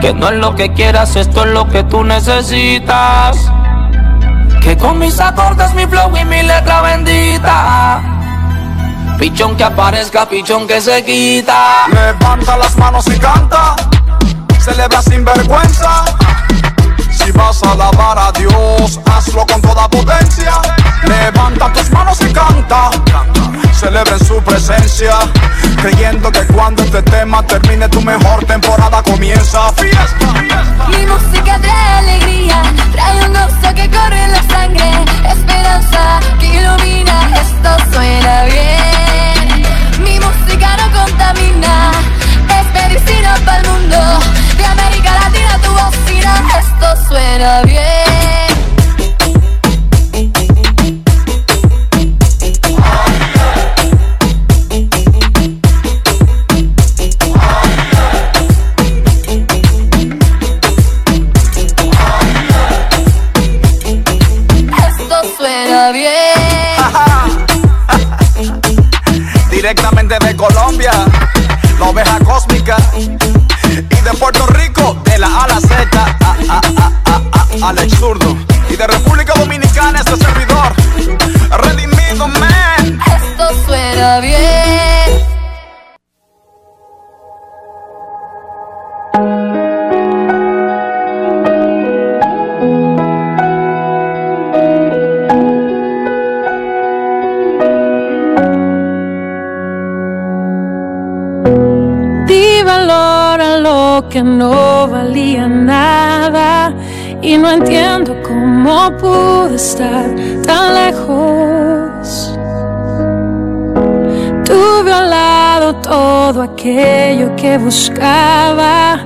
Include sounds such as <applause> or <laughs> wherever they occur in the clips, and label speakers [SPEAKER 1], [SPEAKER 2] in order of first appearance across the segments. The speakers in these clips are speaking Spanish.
[SPEAKER 1] Que no es lo que quieras, esto es lo que tú necesitas. Que con mis acordes, mi flow y mi letra bendita. Pichón que aparezca, pichón que se quita.
[SPEAKER 2] Levanta las manos y canta. Celebra sin vergüenza. Si vas a alabar a Dios, hazlo con toda potencia. Levanta tus manos y canta. Celebra en su presencia. Creyendo que cuando este tema termine, tu mejor temporada comienza. Fiesta.
[SPEAKER 3] Mi música
[SPEAKER 4] entiendo cómo pude estar tan lejos. Tuve al lado todo aquello que buscaba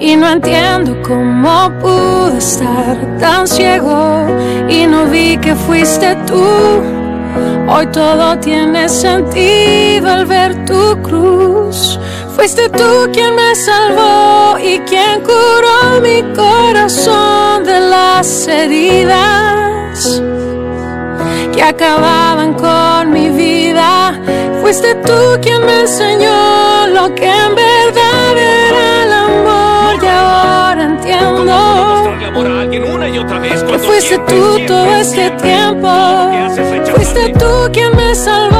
[SPEAKER 4] y no entiendo cómo pude estar tan ciego y no vi que fuiste tú. Hoy todo tiene sentido al ver tu cruz. Fuiste tú quien me salvó y quien curó mi corazón de las heridas que acababan con mi vida. Fuiste tú quien me enseñó lo que en verdad era el amor y ahora entiendo fuiste tú todo este tiempo. Fuiste tú quien me salvó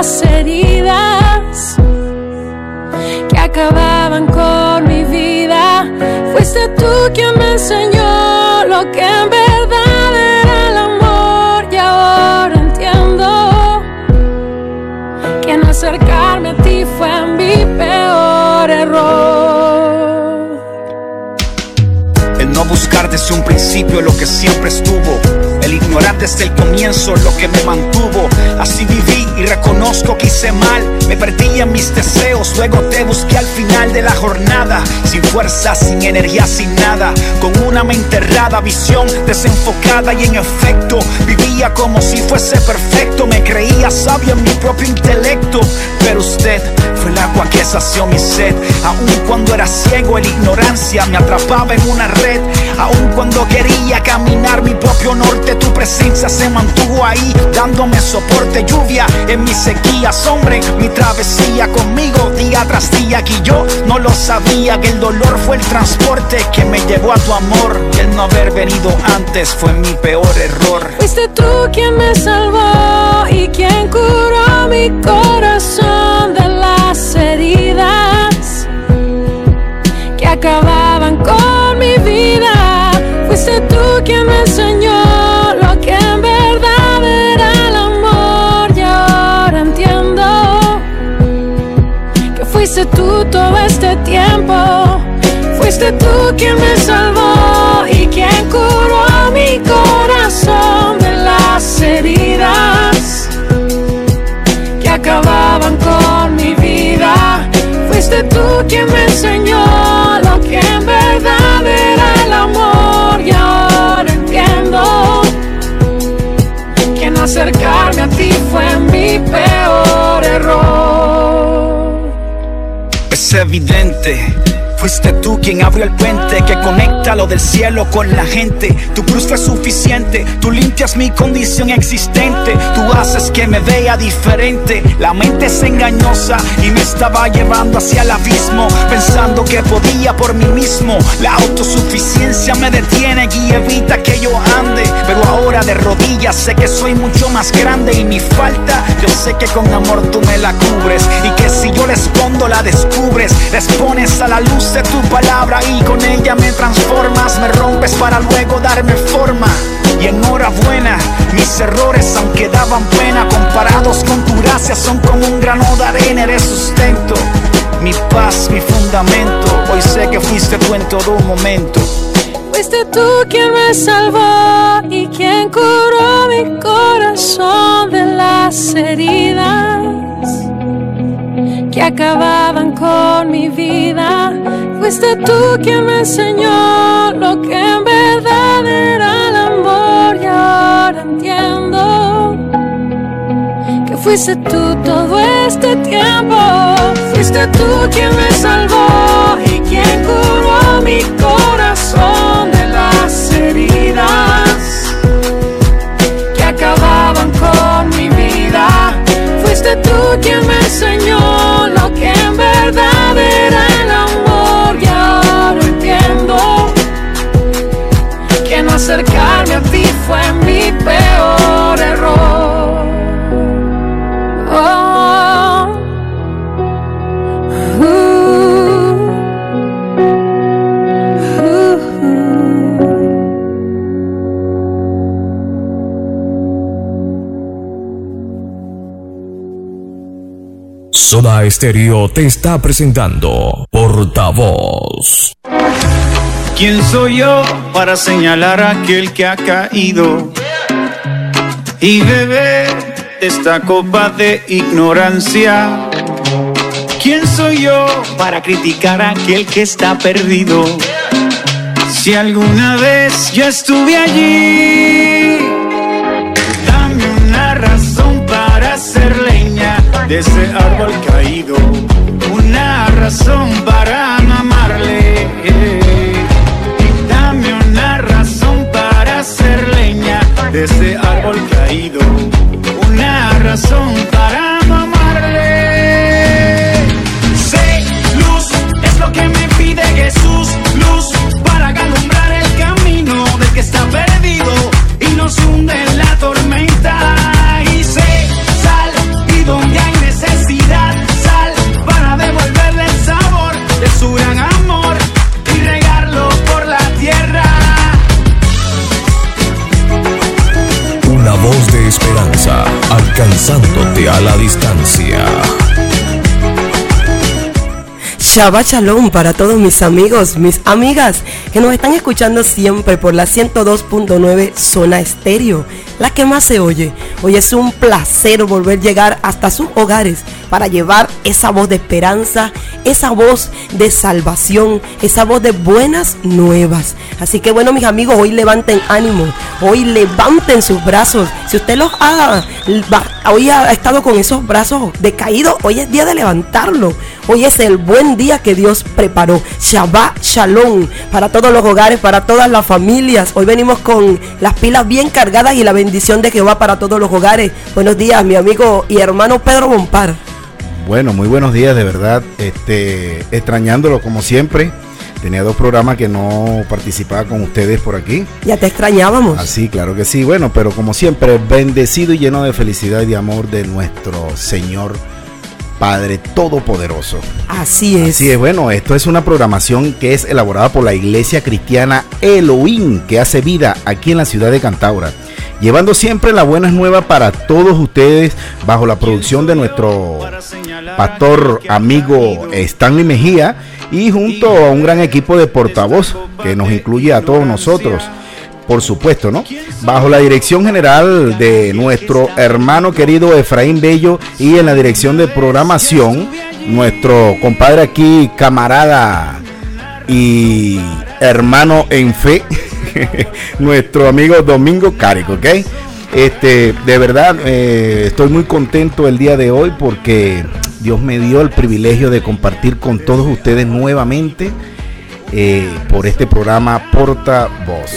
[SPEAKER 4] las heridas que acababan con mi vida. Fuiste tú quien me enseñó lo que en verdad era el amor y ahora entiendo que no acercarme a ti fue mi peor error.
[SPEAKER 5] El no buscar desde un principio lo que siempre estuvo. El ignorar desde el comienzo lo que me mantuvo. Así viví y reconozco que hice mal. Me perdí en mis deseos, luego te busqué al final de la jornada. Sin fuerza, sin energía, sin nada. Con una mente errada, visión desenfocada y en efecto vivía como si fuese perfecto. Me creía sabio en mi propio intelecto. Pero usted fue el agua que sació mi sed. Aun cuando era ciego, la ignorancia me atrapaba en una red. Aun cuando quería caminar mi propio norte, tu presencia se mantuvo ahí, dándome soporte. Lluvia en mis sequías, hombre, mi travesía conmigo día tras día. Que yo no lo sabía, que el dolor fue el transporte que me llevó a tu amor. El no haber venido antes fue mi peor error.
[SPEAKER 4] Fuiste tú quien me salvó y quien curó mi corazón todo este tiempo. Fuiste tú quien me salvó y quien curó mi corazón de las heridas que acababan con mi vida. Fuiste tú quien me enseñó lo que en verdad era el amor y ahora entiendo que acercarme a ti fue mi peor error.
[SPEAKER 5] Evidente
[SPEAKER 6] Fuiste tú quien abrió el puente que conecta lo del cielo con la gente. Tu cruz fue suficiente, tú limpias mi condición existente. Tú haces que me vea diferente. La mente es engañosa y me estaba llevando hacia el abismo, pensando que podía por mí mismo. La autosuficiencia me detiene y evita que yo ande. Pero ahora de rodillas sé que soy mucho más grande y mi falta, yo sé que con amor tú me la cubres y que si yo la escondo la descubres, les pones a la luz tu palabra y con ella me transformas, me rompes para luego darme forma. Y enhorabuena, mis errores aunque daban pena, comparados con tu gracia son como un grano de arena, eres sustento, mi paz, mi fundamento. Hoy sé que fuiste tú en todo momento.
[SPEAKER 4] Fuiste tú quien me salvó y quien curó mi corazón de las heridas acababan con mi vida. Fuiste tú quien me enseñó lo que en verdad era el amor y ahora entiendo que fuiste tú todo este tiempo. Fuiste tú quien me salvó y quien curó mi corazón de las heridas que acababan con mi vida. Fuiste tú quien me enseñó
[SPEAKER 7] Soda Estéreo te está presentando Portavoz.
[SPEAKER 5] ¿Quién soy yo para señalar a aquel que ha caído y beber esta copa de ignorancia? ¿Quién soy yo para criticar a aquel que está perdido? Si alguna vez yo estuve allí, de ese árbol caído, una razón para amarle. Y dame una razón para ser leña de ese árbol caído, una razón para
[SPEAKER 7] a la distancia.
[SPEAKER 8] Shabbat Shalom para todos mis amigos, mis amigas que nos están escuchando siempre por la 102.9 Zona Estéreo, la que más se oye. Hoy es un placer volver a llegar hasta sus hogares para llevar esa voz de esperanza, esa voz de salvación, esa voz de buenas nuevas. Así que bueno, mis amigos, hoy levanten ánimo, hoy levanten sus brazos. Si usted los ha, hoy ha estado con esos brazos decaídos, hoy es día de levantarlo. Hoy es el buen día que Dios preparó. Shabbat Shalom para todos los hogares, para todas las familias. Hoy venimos con las pilas bien cargadas y la bendición de Jehová para todos los hogares. Buenos días, mi amigo y hermano Pedro Bompar.
[SPEAKER 9] Bueno, muy buenos días, de verdad. Este, extrañándolo como siempre. Tenía dos programas que no participaba con ustedes por aquí.
[SPEAKER 8] Ya te extrañábamos.
[SPEAKER 9] Así, claro que sí. Bueno, pero como siempre, bendecido y lleno de felicidad y de amor de nuestro Señor Padre Todopoderoso.
[SPEAKER 8] Así es.
[SPEAKER 9] Así es, bueno, esto es una programación que es elaborada por la Iglesia Cristiana Elohim, que hace vida aquí en la ciudad de Cantaura. Llevando siempre las buenas nuevas para todos ustedes bajo la producción de nuestro pastor amigo Stanley Mejía y junto a un gran equipo de portavoz que nos incluye a todos nosotros por supuesto, ¿no? Bajo la dirección general de nuestro hermano querido Efraín Bello y en la dirección de programación, nuestro compadre aquí, camarada y hermano en fe, <laughs> nuestro amigo Domingo Cárico, ¿ok? Este, de verdad, eh, estoy muy contento el día de hoy porque Dios me dio el privilegio de compartir con todos ustedes nuevamente eh, por este programa Porta Voz.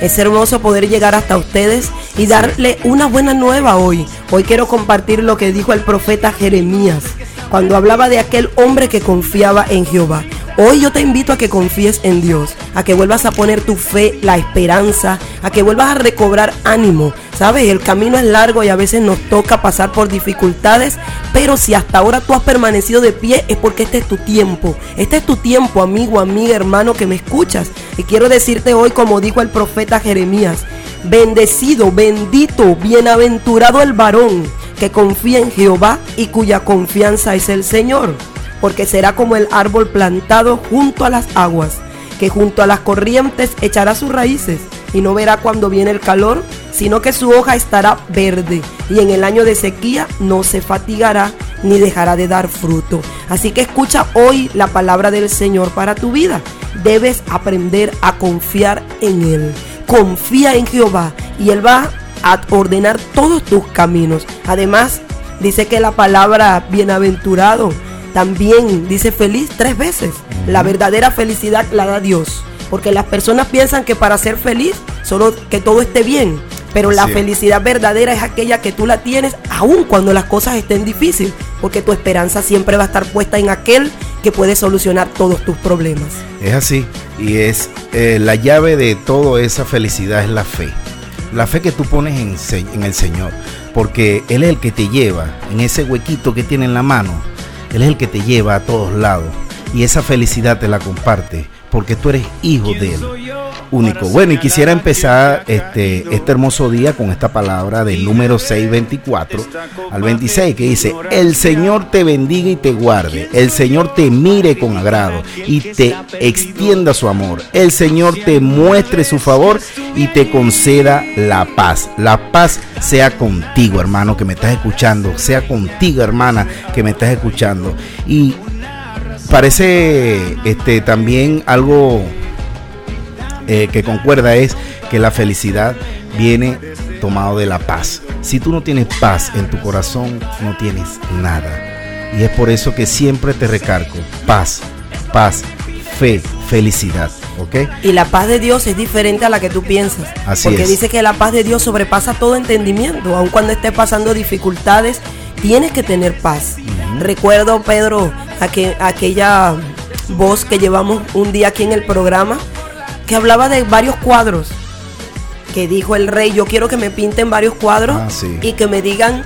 [SPEAKER 8] Es hermoso poder llegar hasta ustedes y darle una buena nueva hoy. Hoy quiero compartir lo que dijo el profeta Jeremías cuando hablaba de aquel hombre que confiaba en Jehová. Hoy yo te invito a que confíes en Dios, a que vuelvas a poner tu fe, la esperanza, a que vuelvas a recobrar ánimo. Sabes, el camino es largo y a veces nos toca pasar por dificultades, pero si hasta ahora tú has permanecido de pie es porque este es tu tiempo. Este es tu tiempo, amigo, amiga, hermano que me escuchas. Y quiero decirte hoy, como dijo el profeta Jeremías, bendecido, bendito, bienaventurado el varón que confía en Jehová y cuya confianza es el Señor porque será como el árbol plantado junto a las aguas, que junto a las corrientes echará sus raíces y no verá cuando viene el calor, sino que su hoja estará verde y en el año de sequía no se fatigará ni dejará de dar fruto. Así que escucha hoy la palabra del Señor para tu vida. Debes aprender a confiar en Él. Confía en Jehová y Él va a ordenar todos tus caminos. Además, dice que la palabra bienaventurado también dice feliz tres veces. La verdadera felicidad la da Dios. Porque las personas piensan que para ser feliz, solo que todo esté bien. Pero la felicidad verdadera es aquella que tú la tienes aun cuando las cosas estén difíciles. Porque tu esperanza siempre va a estar puesta en aquel que puede solucionar todos tus problemas.
[SPEAKER 9] Es así. Y es eh, la llave de toda esa felicidad es la fe. La fe que tú pones en, en el Señor. Porque Él es el que te lleva en ese huequito que tiene en la mano él es el que te lleva a todos lados y esa felicidad te la comparte porque tú eres hijo de Él. Único. Bueno, y quisiera empezar este, este hermoso día con esta palabra del número 624 al 26 que dice, el Señor te bendiga y te guarde, el Señor te mire con agrado y te extienda su amor, el Señor te muestre su favor y te conceda la paz. La paz sea contigo, hermano, que me estás escuchando, sea contigo, hermana, que me estás escuchando. Y parece este, también algo eh, que concuerda es que la felicidad viene tomado de la paz. Si tú no tienes paz en tu corazón, no tienes nada. Y es por eso que siempre te recargo paz, paz, fe, felicidad. ¿ok?
[SPEAKER 8] Y la paz de Dios es diferente a la que tú piensas.
[SPEAKER 9] Así
[SPEAKER 8] porque dice que la paz de Dios sobrepasa todo entendimiento. Aun cuando estés pasando dificultades, tienes que tener paz. Recuerdo, Pedro, aquella voz que llevamos un día aquí en el programa, que hablaba de varios cuadros. Que dijo el rey, yo quiero que me pinten varios cuadros
[SPEAKER 9] Ah,
[SPEAKER 8] y que me digan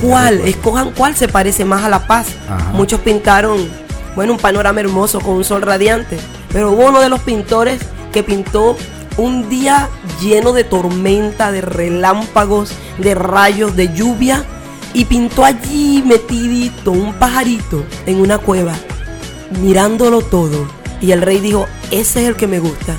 [SPEAKER 8] cuál, escojan cuál se parece más a la paz. Muchos pintaron, bueno, un panorama hermoso con un sol radiante, pero hubo uno de los pintores que pintó un día lleno de tormenta, de relámpagos, de rayos, de lluvia y pintó allí metidito un pajarito en una cueva, mirándolo todo. Y el rey dijo, ese es el que me gusta.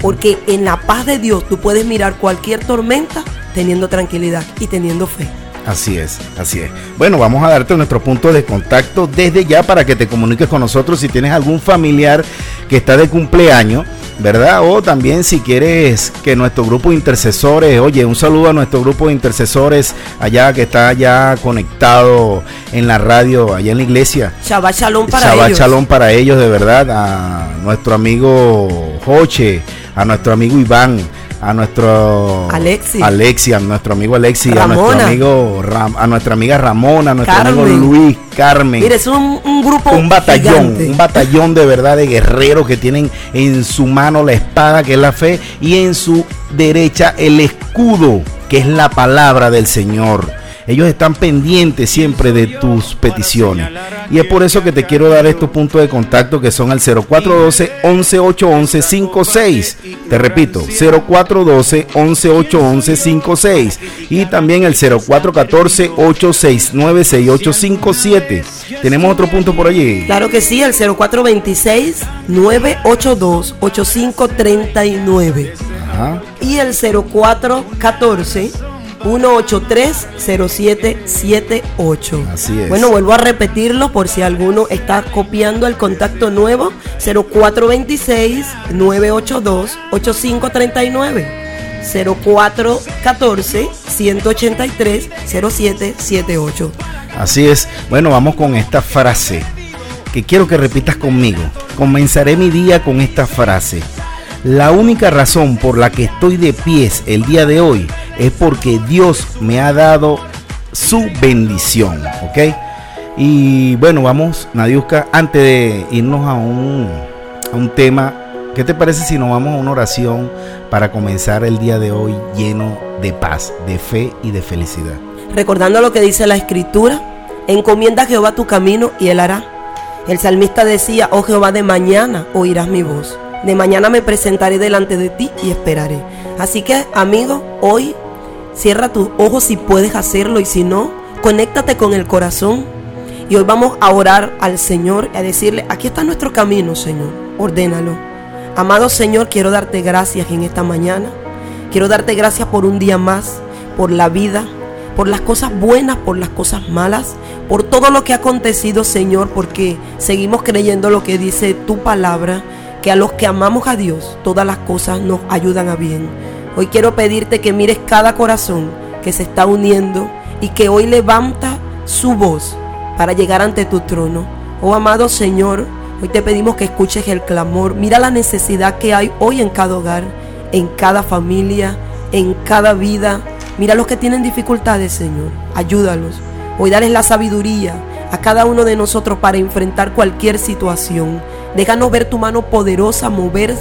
[SPEAKER 8] Porque en la paz de Dios tú puedes mirar cualquier tormenta teniendo tranquilidad y teniendo fe.
[SPEAKER 9] Así es, así es. Bueno, vamos a darte nuestro punto de contacto desde ya para que te comuniques con nosotros si tienes algún familiar que está de cumpleaños, ¿verdad? O también si quieres que nuestro grupo de intercesores, oye, un saludo a nuestro grupo de intercesores allá que está ya conectado en la radio, allá en la iglesia.
[SPEAKER 8] Shabbat Shalom para
[SPEAKER 9] Shabbat
[SPEAKER 8] ellos.
[SPEAKER 9] Shalom para ellos, de verdad, a nuestro amigo Joche, a nuestro amigo Iván, a nuestro
[SPEAKER 8] Alexi.
[SPEAKER 9] Alexi, a nuestro amigo Alexi, a nuestro amigo Ram- a nuestra amiga Ramona, a nuestro amigo. Luis, Carmen.
[SPEAKER 8] Mire, es un, un grupo
[SPEAKER 9] un batallón,
[SPEAKER 8] gigante.
[SPEAKER 9] un batallón de verdad de guerreros que tienen en su mano la espada que es la fe y en su derecha el escudo que es la palabra del Señor. Ellos están pendientes siempre de tus peticiones. Y es por eso que te quiero dar estos puntos de contacto que son al 0412 11811 56. Te repito, 0412 11811 56 y también el 0414 869 6857. Tenemos otro punto por allí.
[SPEAKER 8] Claro que sí, el 0426-982-8539.
[SPEAKER 9] Ajá.
[SPEAKER 8] Y el 0414-183-0778.
[SPEAKER 9] Así es.
[SPEAKER 8] Bueno, vuelvo a repetirlo por si alguno está copiando el contacto nuevo. 0426-982-8539. 0414-183-0778.
[SPEAKER 9] Así es. Bueno, vamos con esta frase que quiero que repitas conmigo. Comenzaré mi día con esta frase. La única razón por la que estoy de pies el día de hoy es porque Dios me ha dado su bendición, ¿ok? Y bueno, vamos, Nadiuska, antes de irnos a un, a un tema, ¿qué te parece si nos vamos a una oración para comenzar el día de hoy lleno de paz, de fe y de felicidad?
[SPEAKER 8] Recordando lo que dice la escritura, encomienda a Jehová tu camino y él hará. El salmista decía, oh Jehová, de mañana oirás mi voz. De mañana me presentaré delante de ti y esperaré. Así que, amigo, hoy cierra tus ojos si puedes hacerlo y si no, conéctate con el corazón. Y hoy vamos a orar al Señor y a decirle, aquí está nuestro camino, Señor. Ordénalo. Amado Señor, quiero darte gracias en esta mañana. Quiero darte gracias por un día más, por la vida, por las cosas buenas, por las cosas malas, por todo lo que ha acontecido, Señor, porque seguimos creyendo lo que dice tu palabra que a los que amamos a Dios todas las cosas nos ayudan a bien. Hoy quiero pedirte que mires cada corazón que se está uniendo y que hoy levanta su voz para llegar ante tu trono. Oh amado Señor, hoy te pedimos que escuches el clamor. Mira la necesidad que hay hoy en cada hogar, en cada familia, en cada vida. Mira los que tienen dificultades, Señor. Ayúdalos. Hoy dales la sabiduría a cada uno de nosotros para enfrentar cualquier situación. Déjanos ver tu mano poderosa mover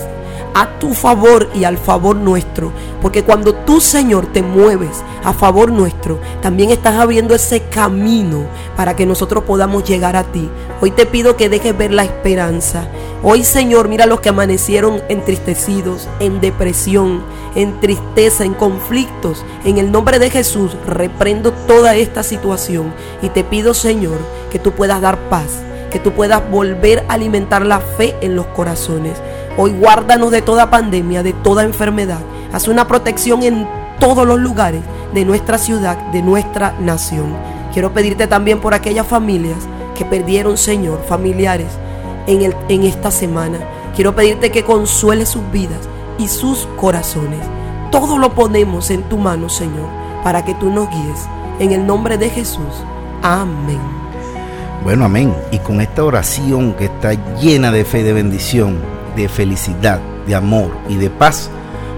[SPEAKER 8] a tu favor y al favor nuestro. Porque cuando tú, Señor, te mueves a favor nuestro, también estás abriendo ese camino para que nosotros podamos llegar a ti. Hoy te pido que dejes ver la esperanza. Hoy, Señor, mira los que amanecieron entristecidos, en depresión, en tristeza, en conflictos. En el nombre de Jesús, reprendo toda esta situación y te pido, Señor, que tú puedas dar paz que tú puedas volver a alimentar la fe en los corazones. Hoy guárdanos de toda pandemia, de toda enfermedad. Haz una protección en todos los lugares de nuestra ciudad, de nuestra nación. Quiero pedirte también por aquellas familias que perdieron, Señor, familiares en, el, en esta semana. Quiero pedirte que consuele sus vidas y sus corazones. Todo lo ponemos en tu mano, Señor, para que tú nos guíes. En el nombre de Jesús. Amén.
[SPEAKER 9] Bueno, amén. Y con esta oración que está llena de fe, de bendición, de felicidad, de amor y de paz,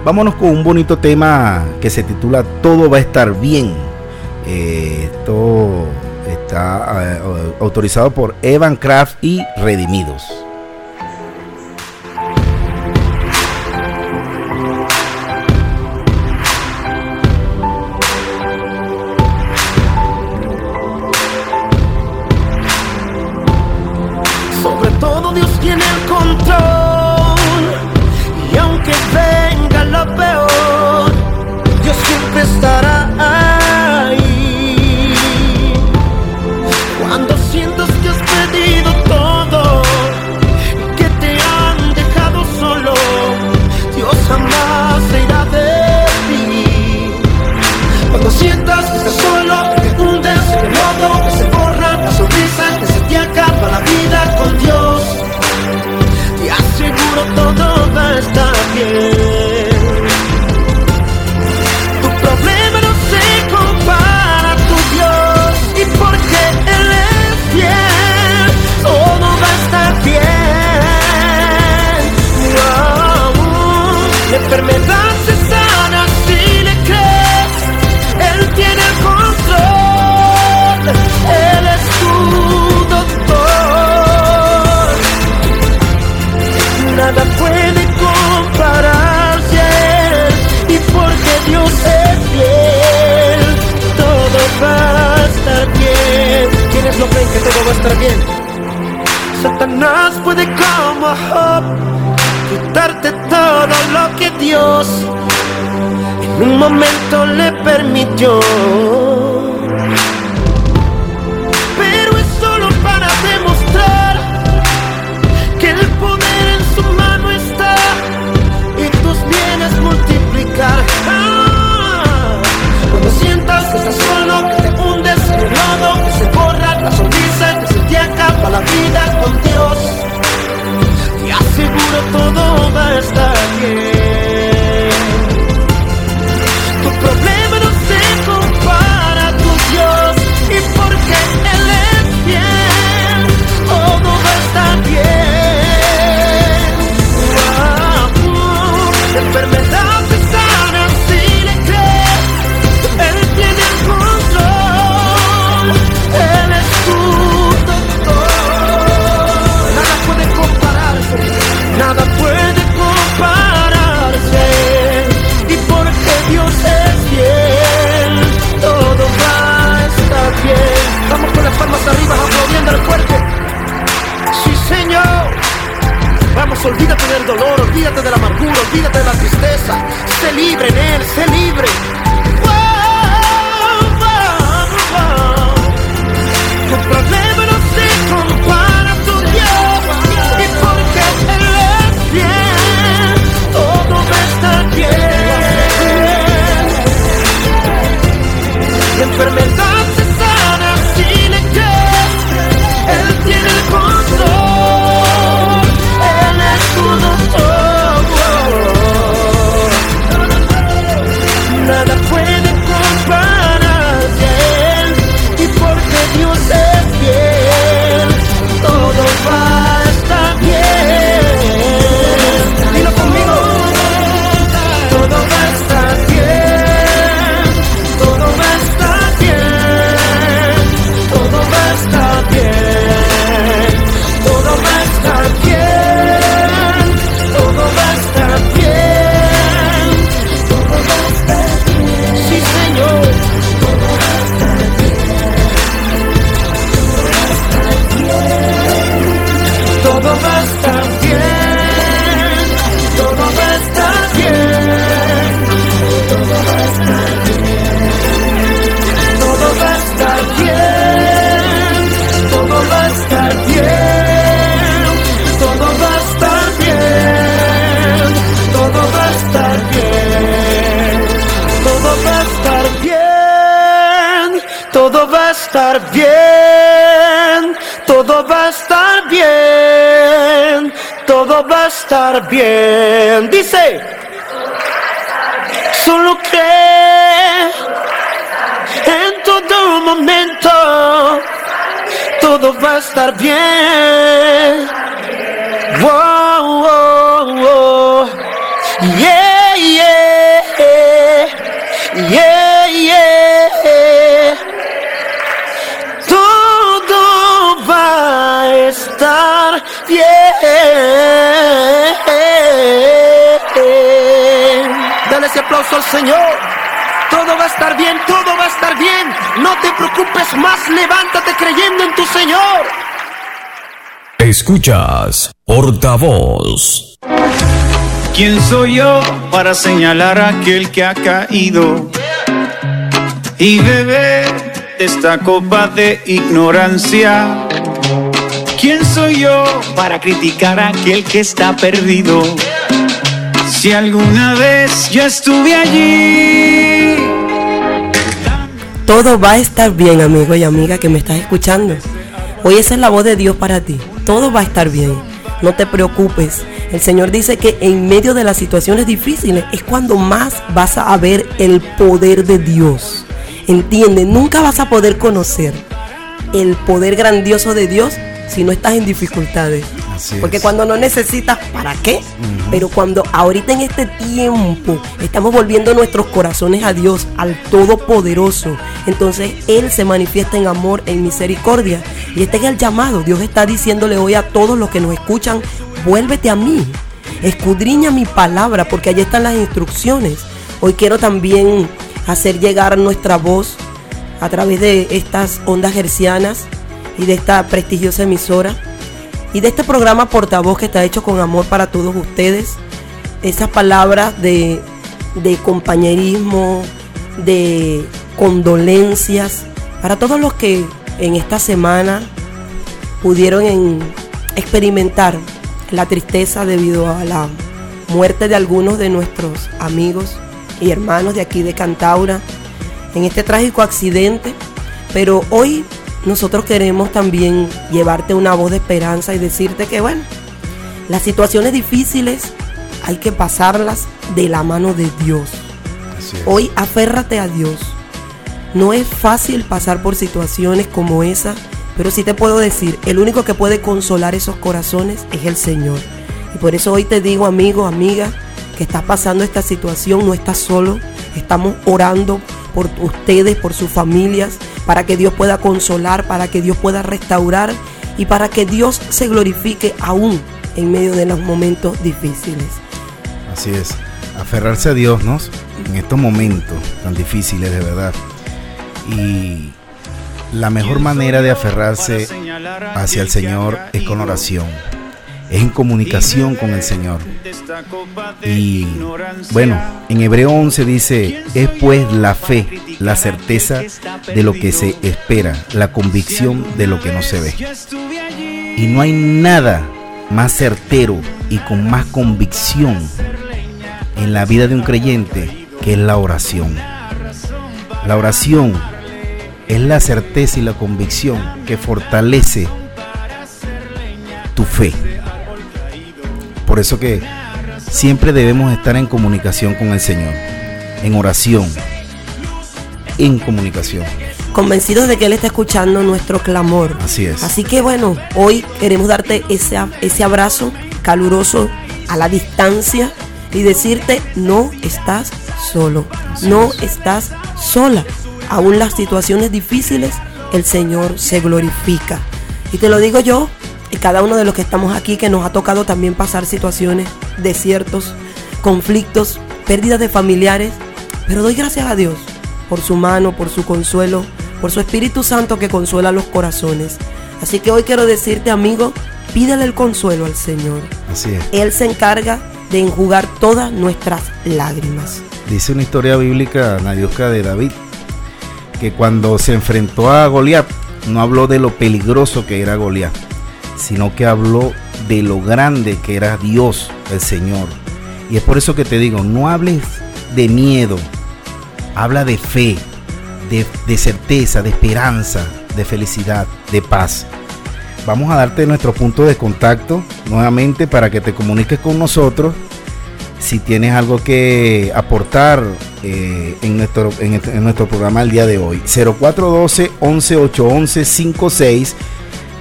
[SPEAKER 9] vámonos con un bonito tema que se titula Todo va a estar bien. Eh, esto está eh, autorizado por Evan Craft y Redimidos.
[SPEAKER 10] Estar bien. Todo va a estar bien? Satanás puede como Job quitarte todo lo que Dios en un momento le permitió. La vida con Dios. Te aseguro todo va a estar bien. Olvídate del dolor, olvídate de la amargura, olvídate de la tristeza. Sé libre en Él, sé libre. Tu problema no se compara a tu Dios. Y porque Él es bien, todo va a estar bien. La enfermedad bien. Dice. Solo cree en todo momento. Todo va a estar bien. Aplauso al Señor. Todo va a estar bien, todo va a estar bien. No te preocupes más, levántate creyendo en tu Señor.
[SPEAKER 7] Escuchas Portavoz.
[SPEAKER 5] ¿Quién soy yo para señalar a aquel que ha caído y beber de esta copa de ignorancia? ¿Quién soy yo para criticar a aquel que está perdido? Si alguna vez yo estuve allí.
[SPEAKER 8] Todo va a estar bien, amigo y amiga que me estás escuchando. Hoy esa es la voz de Dios para ti. Todo va a estar bien. No te preocupes. El Señor dice que en medio de las situaciones difíciles es cuando más vas a ver el poder de Dios. Entiende, nunca vas a poder conocer el poder grandioso de Dios si no estás en dificultades.
[SPEAKER 9] Así es.
[SPEAKER 8] Porque cuando no necesitas, ¿para qué? Pero cuando ahorita en este tiempo estamos volviendo nuestros corazones a Dios, al Todopoderoso, entonces Él se manifiesta en amor, en misericordia. Y este es el llamado. Dios está diciéndole hoy a todos los que nos escuchan, vuélvete a mí. Escudriña mi palabra, porque allí están las instrucciones. Hoy quiero también hacer llegar nuestra voz a través de estas ondas hercianas y de esta prestigiosa emisora y de este programa portavoz que está hecho con amor para todos ustedes. Esas palabras de, de compañerismo, de condolencias para todos los que en esta semana pudieron en- experimentar la tristeza debido a la muerte de algunos de nuestros amigos y hermanos de aquí de Cantaura en este trágico accidente. Pero hoy nosotros queremos también llevarte una voz de esperanza y decirte que bueno, las situaciones difíciles hay que pasarlas de la mano de Dios. Hoy aférrate a Dios. No es fácil pasar por situaciones como esa, pero sí te puedo decir, el único que puede consolar esos corazones es el Señor. Y por eso hoy te digo, amigo, amiga, que estás pasando esta situación, no estás solo. Estamos orando por ustedes, por sus familias, para que Dios pueda consolar, para que Dios pueda restaurar y para que Dios se glorifique aún en medio de los momentos difíciles.
[SPEAKER 9] Así es. Aferrarse a Dios, ¿no? En estos momentos tan difíciles, de verdad. Y la mejor manera de aferrarse hacia el Señor es con oración. Es en comunicación con el Señor. Y bueno, en Hebreo 11 dice, es pues la fe, la certeza de lo que se espera, la convicción de lo que no se ve. Y no hay nada más certero y con más convicción en la vida de un creyente que es la oración. La oración es la certeza y la convicción que fortalece tu fe. Por eso que siempre debemos estar en comunicación con el Señor, en oración, en comunicación.
[SPEAKER 8] Convencidos de que Él está escuchando nuestro clamor.
[SPEAKER 9] Así es.
[SPEAKER 8] Así que bueno, hoy queremos darte ese, ese abrazo caluroso a la distancia y decirte, no estás solo, no estás sola. Aún las situaciones difíciles, el Señor se glorifica. Y te lo digo yo, y cada uno de los que estamos aquí, que nos ha tocado también pasar situaciones, desiertos, conflictos, pérdidas de familiares, pero doy gracias a Dios por su mano, por su consuelo, por su Espíritu Santo que consuela los corazones. Así que hoy quiero decirte, amigo, pídele el consuelo al Señor.
[SPEAKER 9] Así es.
[SPEAKER 8] Él se encarga de enjugar todas nuestras lágrimas.
[SPEAKER 9] Dice una historia bíblica, Nayuska, de David, que cuando se enfrentó a Goliat, no habló de lo peligroso que era Goliat, sino que habló de lo grande que era Dios, el Señor. Y es por eso que te digo, no hables de miedo, habla de fe, de, de certeza, de esperanza, de felicidad, de paz. Vamos a darte nuestro punto de contacto nuevamente para que te comuniques con nosotros. Si tienes algo que aportar eh, en, nuestro, este- en nuestro programa el día de hoy. 0412 11811 56,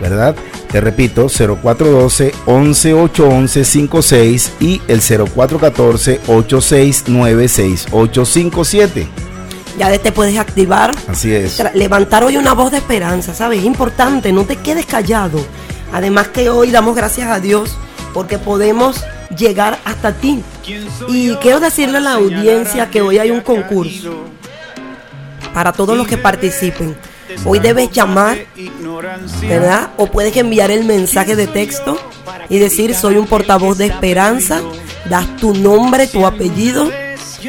[SPEAKER 9] ¿verdad? Te repito, 0412 11811 56 y el 0414 869 6857.
[SPEAKER 8] Ya de te puedes activar,
[SPEAKER 9] Así es.
[SPEAKER 8] levantar hoy una voz de esperanza, ¿sabes? Es importante, no te quedes callado. Además que hoy damos gracias a Dios porque podemos llegar hasta ti. Y quiero decirle a la audiencia que hoy hay un concurso para todos los que participen. Hoy debes llamar, ¿verdad? O puedes enviar el mensaje de texto y decir soy un portavoz de esperanza, das tu nombre, tu apellido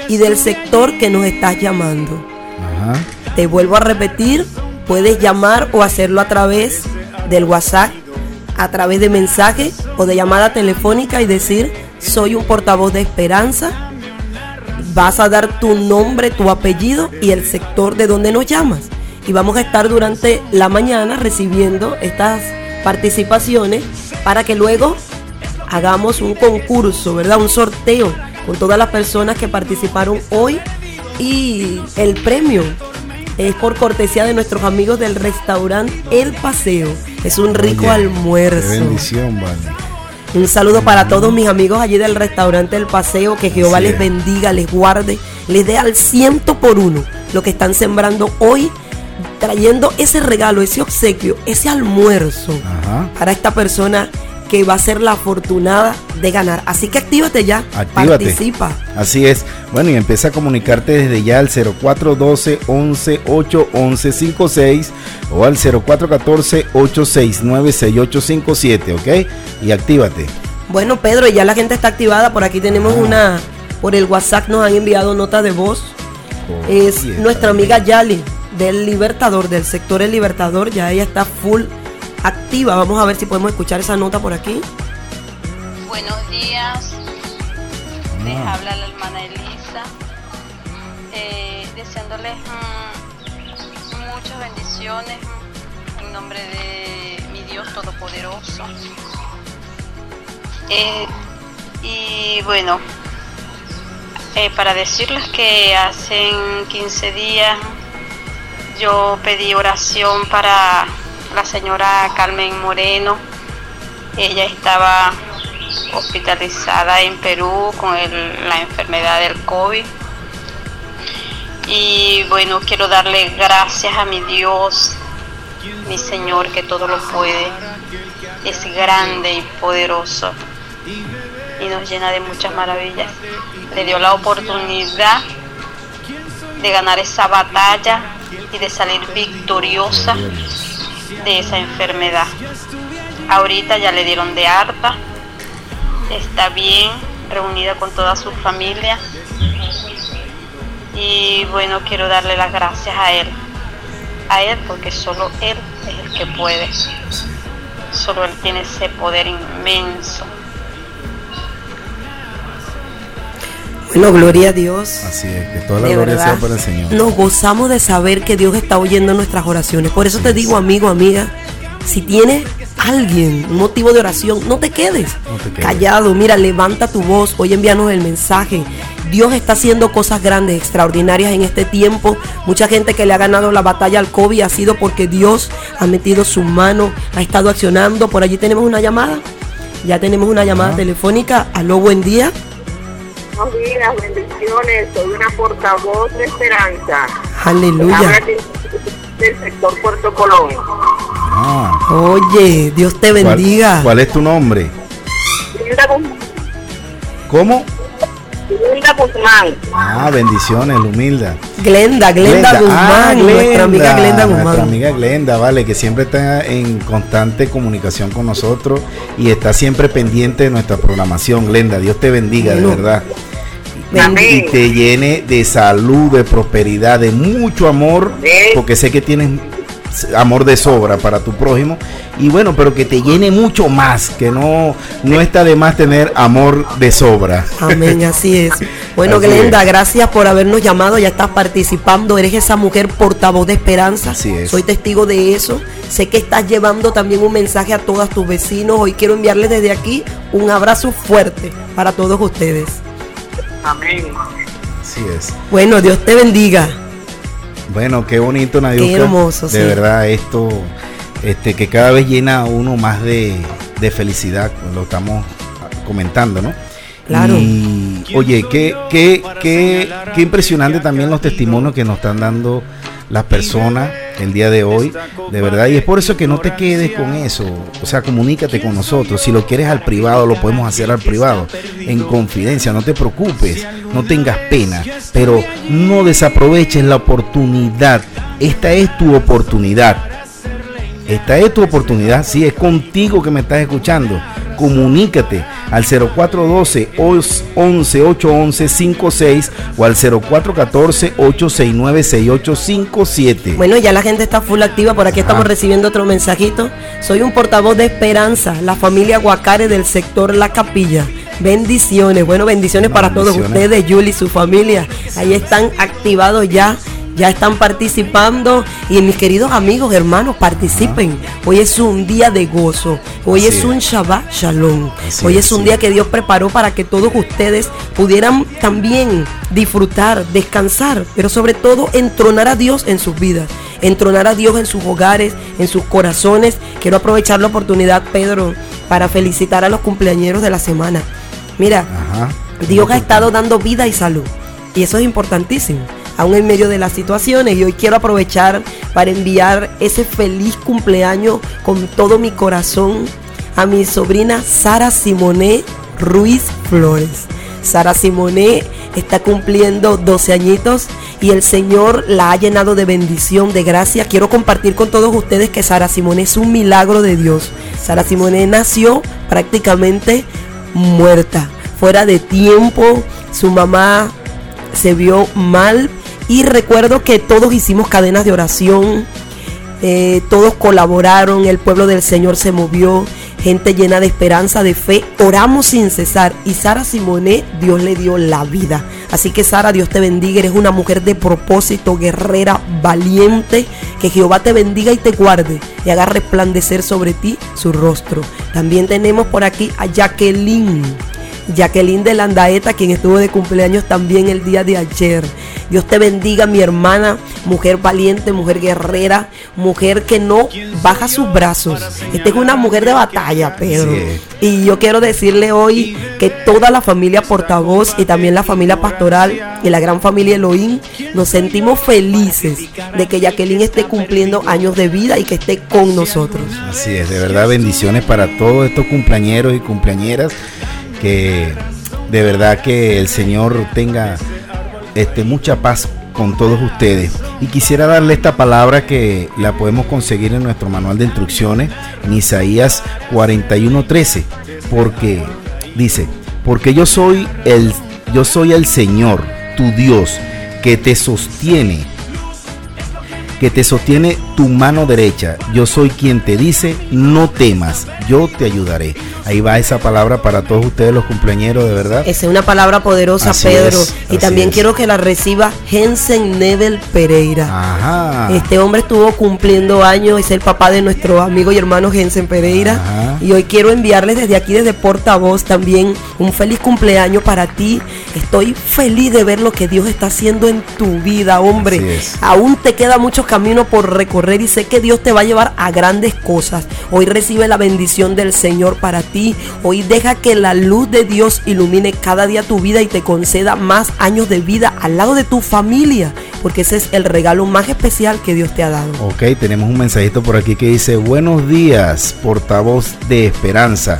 [SPEAKER 8] y del sector que nos estás llamando.
[SPEAKER 9] Ajá.
[SPEAKER 8] Te vuelvo a repetir, puedes llamar o hacerlo a través del WhatsApp, a través de mensaje o de llamada telefónica y decir, soy un portavoz de esperanza. Vas a dar tu nombre, tu apellido y el sector de donde nos llamas. Y vamos a estar durante la mañana recibiendo estas participaciones para que luego hagamos un concurso, ¿verdad? Un sorteo con todas las personas que participaron hoy y el premio es por cortesía de nuestros amigos del restaurante El Paseo. Es un rico
[SPEAKER 9] Oye,
[SPEAKER 8] almuerzo.
[SPEAKER 9] Qué bendición, vale.
[SPEAKER 8] Un saludo para todos mis amigos allí del restaurante El Paseo. Que Jehová
[SPEAKER 9] Así
[SPEAKER 8] les
[SPEAKER 9] es.
[SPEAKER 8] bendiga, les guarde, les dé al ciento por uno lo que están sembrando hoy, trayendo ese regalo, ese obsequio, ese almuerzo
[SPEAKER 9] Ajá.
[SPEAKER 8] para esta persona que va a ser la afortunada de ganar. Así que actívate ya,
[SPEAKER 9] Actívate.
[SPEAKER 8] participa.
[SPEAKER 9] Así es. Bueno, y empieza a comunicarte desde ya al 0412 11 8 11 56 o al 0414 869 6857, ¿ok? Y actívate.
[SPEAKER 8] Bueno, Pedro, ya la gente está activada. Por aquí tenemos una, por el WhatsApp nos han enviado nota de voz. Es
[SPEAKER 9] Oye,
[SPEAKER 8] nuestra amiga Yali del Libertador, del sector El Libertador. Ya ella está full activa. Vamos a ver si podemos escuchar esa nota por aquí.
[SPEAKER 11] Buenos días, les habla la hermana Elisa, eh, deseándoles mm, muchas bendiciones mm, en nombre de mi Dios Todopoderoso. Eh, y bueno, eh, para decirles que hace 15 días yo pedí oración para la señora Carmen Moreno. Ella estaba hospitalizada en Perú con la enfermedad del COVID. Y bueno, quiero darle gracias a mi Dios, mi Señor, que todo lo puede. Es grande y poderoso y nos llena de muchas maravillas. Le dio la oportunidad de ganar esa batalla y de salir victoriosa de esa enfermedad. Ahorita ya le dieron de harta está bien, reunida con toda su familia. Y bueno, quiero darle las gracias a él. A él porque solo él es el que puede. Solo él tiene ese poder inmenso.
[SPEAKER 8] Bueno, gloria a Dios.
[SPEAKER 9] Así es, que toda la
[SPEAKER 8] De
[SPEAKER 9] gloria
[SPEAKER 8] verdad,
[SPEAKER 9] sea para el Señor.
[SPEAKER 8] Nos gozamos de saber que Dios está oyendo nuestras oraciones. Por eso te digo, amigo, amiga, si tienes alguien, un motivo de oración, no te quedes
[SPEAKER 9] No te quedes.
[SPEAKER 8] callado. Mira, levanta tu voz. Hoy envíanos el mensaje. Dios está haciendo cosas grandes, extraordinarias en este tiempo. Mucha gente que le ha ganado la batalla al COVID ha sido porque Dios ha metido su mano, ha estado accionando. Por allí tenemos una llamada. Ya tenemos una llamada telefónica. Aló, buen día.
[SPEAKER 12] Buenos días, bendiciones. Soy una portavoz de Esperanza.
[SPEAKER 8] Aleluya.
[SPEAKER 12] Del sector Puerto Colón.
[SPEAKER 9] Ah,
[SPEAKER 8] Oye, Dios te
[SPEAKER 9] ¿cuál-
[SPEAKER 8] bendiga.
[SPEAKER 9] ¿Cuál es tu nombre?
[SPEAKER 12] Linda, Gu-
[SPEAKER 9] ¿Cómo?
[SPEAKER 12] Linda Guzmán.
[SPEAKER 9] Ah, bendiciones, Lumilda.
[SPEAKER 8] Glenda, Glenda, Guzmán,
[SPEAKER 9] Ah,
[SPEAKER 8] nuestra amiga Glenda
[SPEAKER 9] Nuestra
[SPEAKER 8] Guzmán.
[SPEAKER 9] amiga Glenda, vale, que siempre está en constante comunicación con nosotros y está siempre pendiente de nuestra programación. Glenda, Dios te bendiga, de
[SPEAKER 8] Bueno.
[SPEAKER 9] Y te llene de salud, de prosperidad, de mucho amor, porque sé que tienes amor de sobra para tu prójimo y bueno, pero que te llene mucho más, que no no está de más tener amor de sobra.
[SPEAKER 8] Amén, así es. Bueno,
[SPEAKER 9] Así
[SPEAKER 8] Glenda,
[SPEAKER 9] es.
[SPEAKER 8] gracias por habernos llamado, ya estás participando, eres esa mujer portavoz de esperanza.
[SPEAKER 9] Así es.
[SPEAKER 8] Soy testigo de eso. Sé que estás llevando también un mensaje a todos tus vecinos. Hoy quiero enviarles desde aquí un abrazo fuerte para todos ustedes.
[SPEAKER 12] Amén.
[SPEAKER 9] Así es.
[SPEAKER 8] Bueno, Dios te bendiga.
[SPEAKER 9] Bueno, qué bonito, Nadiuca.
[SPEAKER 8] Qué hermoso,
[SPEAKER 9] De
[SPEAKER 8] sí.
[SPEAKER 9] verdad, esto, este, que cada vez llena a uno más de, de felicidad, lo estamos comentando, ¿no?
[SPEAKER 8] Claro.
[SPEAKER 9] Y, oye, qué, qué, qué, qué impresionante también los testimonios que nos están dando las personas el día de hoy, de verdad, y es por eso que no te quedes con eso, o sea, comunícate con nosotros, si lo quieres al privado, lo podemos hacer al privado, en confidencia, no te preocupes, no tengas pena, pero no desaproveches la oportunidad, esta es tu oportunidad, esta es tu oportunidad, si es contigo que me estás escuchando. Comunícate al 0412 11 811 56 o al 0414 869 6857.
[SPEAKER 8] Bueno, ya la gente está full activa. Por aquí estamos recibiendo otro mensajito. Soy un portavoz de Esperanza, la familia Guacare del sector La Capilla. Bendiciones. Bueno, bendiciones para todos ustedes, Julie y su familia. Ahí están activados ya. Ya están participando y mis queridos amigos, hermanos, participen. Hoy es un día de gozo. Hoy es
[SPEAKER 9] es.
[SPEAKER 8] un Shabbat Shalom.
[SPEAKER 9] Así
[SPEAKER 8] Hoy
[SPEAKER 9] es,
[SPEAKER 8] es un día que Dios preparó para que todos ustedes pudieran también disfrutar, descansar, pero sobre todo entronar a Dios en sus vidas, entronar a Dios en sus hogares, en sus corazones. Quiero aprovechar la oportunidad, Pedro, para felicitar a los cumpleañeros de la semana. Mira,
[SPEAKER 9] Ajá.
[SPEAKER 8] Dios ha estado dando vida y salud. Y eso es importantísimo, aún en medio de las situaciones. Y hoy quiero aprovechar para enviar ese feliz cumpleaños con todo mi corazón a mi sobrina Sara Simoné Ruiz Flores. Sara Simoné está cumpliendo 12 añitos y el Señor la ha llenado de bendición, de gracia. Quiero compartir con todos ustedes que Sara Simoné es un milagro de Dios. Sara Simoné nació prácticamente muerta, fuera de tiempo. Su mamá se vio mal y recuerdo que todos hicimos cadenas de oración, eh, todos colaboraron, el pueblo del Señor se movió, gente llena de esperanza, de fe, oramos sin cesar y Sara Simoné, Dios le dio la vida. Así que Sara, Dios te bendiga, eres una mujer de propósito, guerrera, valiente, que Jehová te bendiga y te guarde y haga resplandecer sobre ti su rostro. También tenemos por aquí a Jacqueline. Jacqueline de Landaeta, quien estuvo de cumpleaños también el día de ayer. Dios te bendiga, mi hermana, mujer valiente, mujer guerrera, mujer que no baja sus brazos. Esta es una mujer de batalla, Pedro. Y yo quiero decirle hoy que toda la familia portavoz y también la familia pastoral y la gran familia Elohim nos sentimos felices de que Jacqueline esté cumpliendo años de vida y que esté con nosotros.
[SPEAKER 9] Así es, de verdad bendiciones para todos estos cumpleañeros y cumpleañeras que de verdad que el Señor tenga este mucha paz con todos ustedes. Y quisiera darle esta palabra que la podemos conseguir en nuestro manual de instrucciones en Isaías 41:13, porque Dice, porque yo soy el yo soy el Señor, tu Dios, que te sostiene que te sostiene tu mano derecha. Yo soy quien te dice, no temas, yo te ayudaré. Ahí va esa palabra para todos ustedes los cumpleañeros, de verdad.
[SPEAKER 8] Esa es una palabra poderosa,
[SPEAKER 9] Así
[SPEAKER 8] Pedro.
[SPEAKER 9] es,
[SPEAKER 8] y también
[SPEAKER 9] es.
[SPEAKER 8] quiero que la reciba Jensen Nebel Pereira.
[SPEAKER 9] Ajá.
[SPEAKER 8] Este hombre estuvo cumpliendo años, es el papá de nuestro amigo y hermano Jensen Pereira.
[SPEAKER 9] Ajá.
[SPEAKER 8] Y hoy quiero enviarles desde aquí, desde Portavoz, también un feliz cumpleaños para ti. Estoy feliz de ver lo que Dios está haciendo en tu vida, hombre. Aún te queda mucho camino por recorrer y sé que Dios te va a llevar a grandes cosas. Hoy recibe la bendición del Señor para ti. Hoy deja que la luz de Dios ilumine cada día tu vida y te conceda más años de vida al lado de tu familia. Porque ese es el regalo más especial que Dios te ha dado.
[SPEAKER 9] Ok, tenemos un mensajito por aquí que dice, buenos días, portavoz de Esperanza,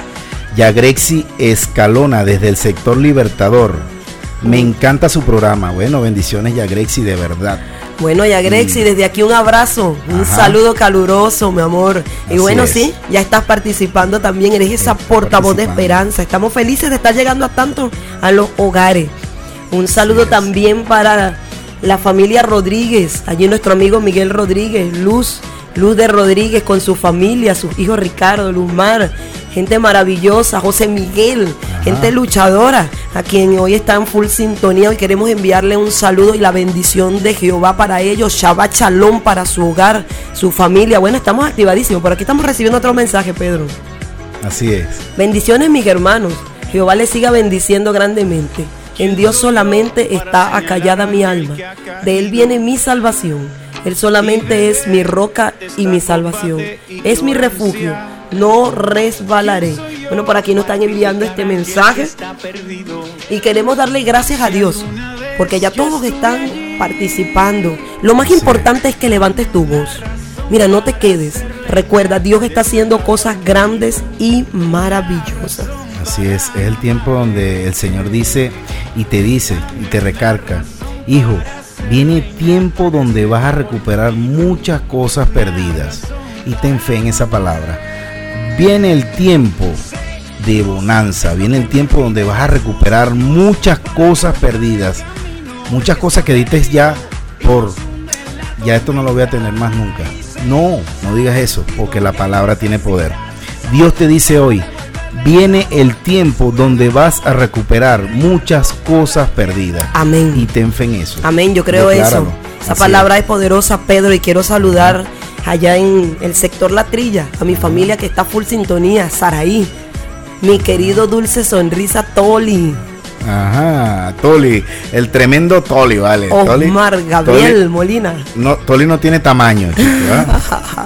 [SPEAKER 9] Yagrexi Escalona desde el sector Libertador. Me encanta su programa. Bueno, bendiciones Yagrexi, de verdad.
[SPEAKER 8] Bueno, y a Grexi, desde aquí un abrazo, un
[SPEAKER 9] Ajá.
[SPEAKER 8] saludo caluroso, mi amor. Y bueno,
[SPEAKER 9] es.
[SPEAKER 8] sí, ya estás participando también, eres esa portavoz de esperanza. Estamos felices de estar llegando a tanto a los hogares. Un saludo también para la familia Rodríguez, allí nuestro amigo Miguel Rodríguez, Luz, Luz de Rodríguez con su familia, sus hijos Ricardo, Luzmar, gente maravillosa, José Miguel, gente luchadora, a quien hoy está en full sintonía y queremos enviarle un saludo y la bendición de Jehová para ellos, Shabbat Shalom para su hogar, su familia. Bueno, estamos activadísimos, por aquí estamos recibiendo otro mensaje, Pedro.
[SPEAKER 9] Así es.
[SPEAKER 8] Bendiciones, mis hermanos. Jehová les siga bendiciendo grandemente. En Dios solamente está acallada mi alma. De Él viene mi salvación. Él solamente es mi roca y mi salvación. Es mi refugio. No resbalaré. Bueno, por aquí nos están enviando este mensaje. Y queremos darle gracias a Dios. Porque ya todos están participando. Lo más importante es que levantes tu voz. Mira, no te quedes. Recuerda, Dios está haciendo cosas grandes y maravillosas.
[SPEAKER 9] Así es, es el tiempo donde el Señor dice y te dice y te recarga, hijo, viene tiempo donde vas a recuperar muchas cosas perdidas. Y ten fe en esa palabra. Viene el tiempo de bonanza, viene el tiempo donde vas a recuperar muchas cosas perdidas, muchas cosas que dices ya por, ya esto no lo voy a tener más nunca. No, no digas eso, porque la palabra tiene poder. Dios te dice hoy, viene el tiempo donde vas a recuperar muchas cosas perdidas.
[SPEAKER 8] Amén.
[SPEAKER 9] Y ten fe en eso.
[SPEAKER 8] Amén, yo creo
[SPEAKER 9] Decláralo.
[SPEAKER 8] eso. Esa
[SPEAKER 9] Así
[SPEAKER 8] palabra es. poderosa, Pedro, y quiero saludar allá en el sector La Trilla, a mi familia que está full sintonía, Saraí, mi querido dulce sonrisa Toli,
[SPEAKER 9] Ajá, Toli, el tremendo Toli, vale. Toli-
[SPEAKER 8] Omar Gabriel
[SPEAKER 9] Toli-
[SPEAKER 8] Molina,
[SPEAKER 9] no, Toli no tiene tamaño, chico, ¿ah?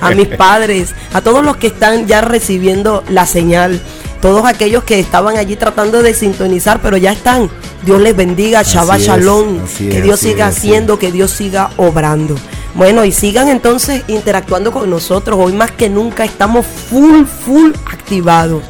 [SPEAKER 9] <laughs>
[SPEAKER 8] a mis padres, a todos los que están ya recibiendo la señal, todos aquellos que estaban allí tratando de sintonizar, pero ya están. Dios les bendiga, Shabbat Shalom, que Dios siga
[SPEAKER 9] es,
[SPEAKER 8] haciendo, que Dios siga obrando. Bueno, y sigan entonces interactuando con nosotros. Hoy más que nunca estamos full, full activados.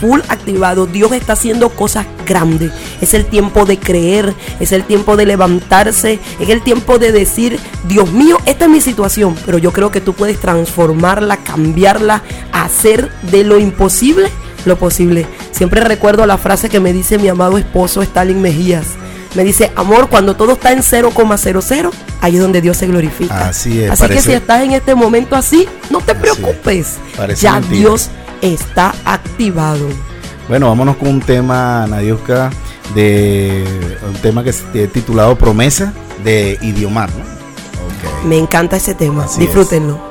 [SPEAKER 8] Full activados. Dios está haciendo cosas grandes. Es el tiempo de creer, es el tiempo de levantarse, es el tiempo de decir, Dios mío, esta es mi situación, pero yo creo que tú puedes transformarla, cambiarla, hacer de lo imposible lo posible. Siempre recuerdo la frase que me dice mi amado esposo Stalin Mejías. Me dice, amor, cuando todo está en 0,00, ahí es donde Dios se glorifica.
[SPEAKER 9] Así es,
[SPEAKER 8] Así que si estás en este momento así, no te preocupes. Ya
[SPEAKER 9] mentira.
[SPEAKER 8] Dios está activado.
[SPEAKER 9] Bueno, vámonos con un tema, Nadiuska, de un tema que es eh, titulado Promesa de Idiomar.
[SPEAKER 8] Me encanta ese tema.
[SPEAKER 9] Así.
[SPEAKER 8] Disfrútenlo.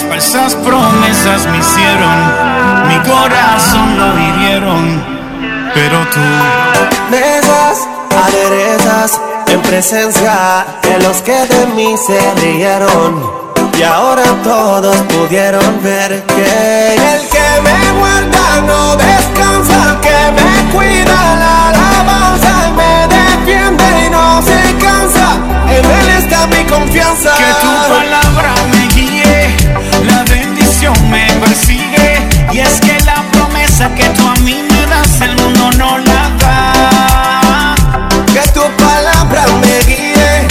[SPEAKER 5] Promesas, falsas promesas me hicieron, mi corazón lo hirieron, pero tú
[SPEAKER 10] mesas aderezas en presencia de los que de mí se rieron. Y ahora todos pudieron ver que el que me guarda no descansa, que me cuida la alabanza, y me defiende y no se cansa. En él está mi confianza.
[SPEAKER 5] que tu palabra me persigue y es que la promesa que tú a mí me das el mundo no la da.
[SPEAKER 13] Que tu palabra me guíe,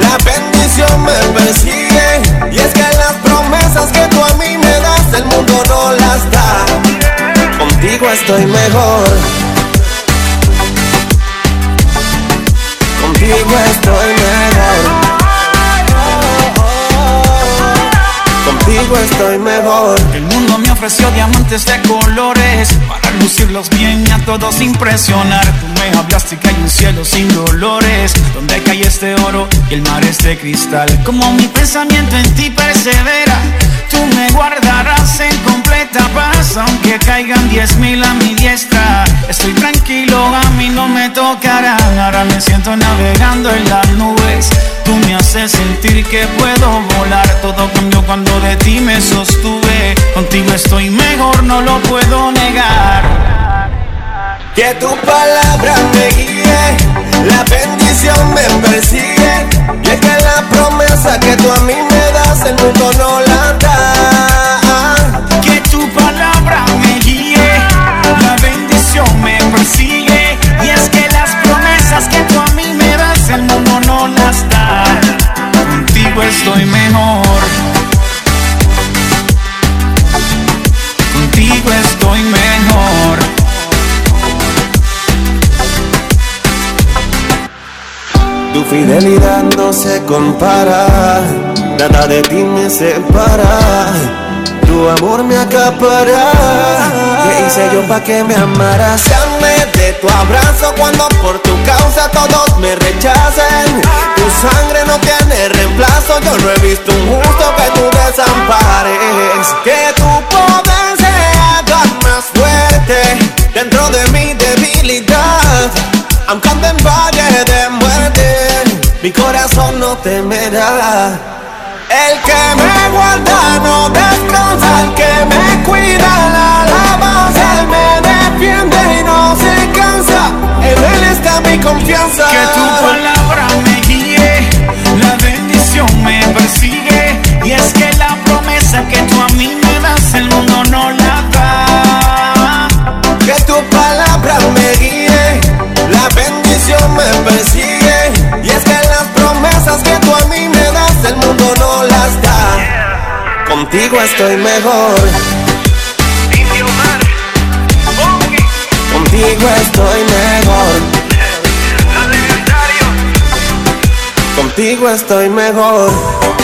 [SPEAKER 13] la bendición me persigue y es que las promesas que tú a mí me das
[SPEAKER 5] el mundo no las da. Contigo estoy mejor ofreció diamantes de colores para lucirlos bien y a todos impresionar. Tú me hablaste que hay un cielo sin dolores, donde cae este oro y el mar es de cristal. Como mi pensamiento en ti persevera, tú me guardarás en completa paz, aunque caigan diez mil a mi diestra. Estoy tranquilo, a mí no me tocarán. Ahora me siento navegando en las nubes. Tú me haces sentir que puedo volar. Todo cambió cuando de ti me sostuve. Contigo estoy mejor, no lo puedo negar.
[SPEAKER 13] Que tu palabra me guíe, la bendición me persigue. Y es que la promesa que tú a mí me das, el mundo no la da.
[SPEAKER 5] Que tu palabra me guíe, la bendición me persigue. Y es que las promesas que tú a mí me das, el mundo no las da. Contigo estoy mejor. Contigo estoy mejor.
[SPEAKER 13] Tu fidelidad no se compara, nada de ti me separa. Tu amor me acapara. ¿Qué hice yo pa' que me amaras? Dame de tu abrazo cuando por tu causa todos me rechacen. Tu sangre no tiene reemplazo, yo no he visto un justo que tú desampares. Que tu poder se haga más fuerte dentro de mi debilidad. Aunque ande en valle de muerte, mi corazón no temerá. El que me guarda no descansa, el que me cuida la alabanza, él me defiende y no se cansa. En él está mi confianza.
[SPEAKER 5] Que tu palabra me guíe, la bendición me persigue. Y es que
[SPEAKER 13] promesas que tú a mí me das, el mundo no las da. Contigo estoy mejor. Contigo estoy mejor. Contigo estoy mejor.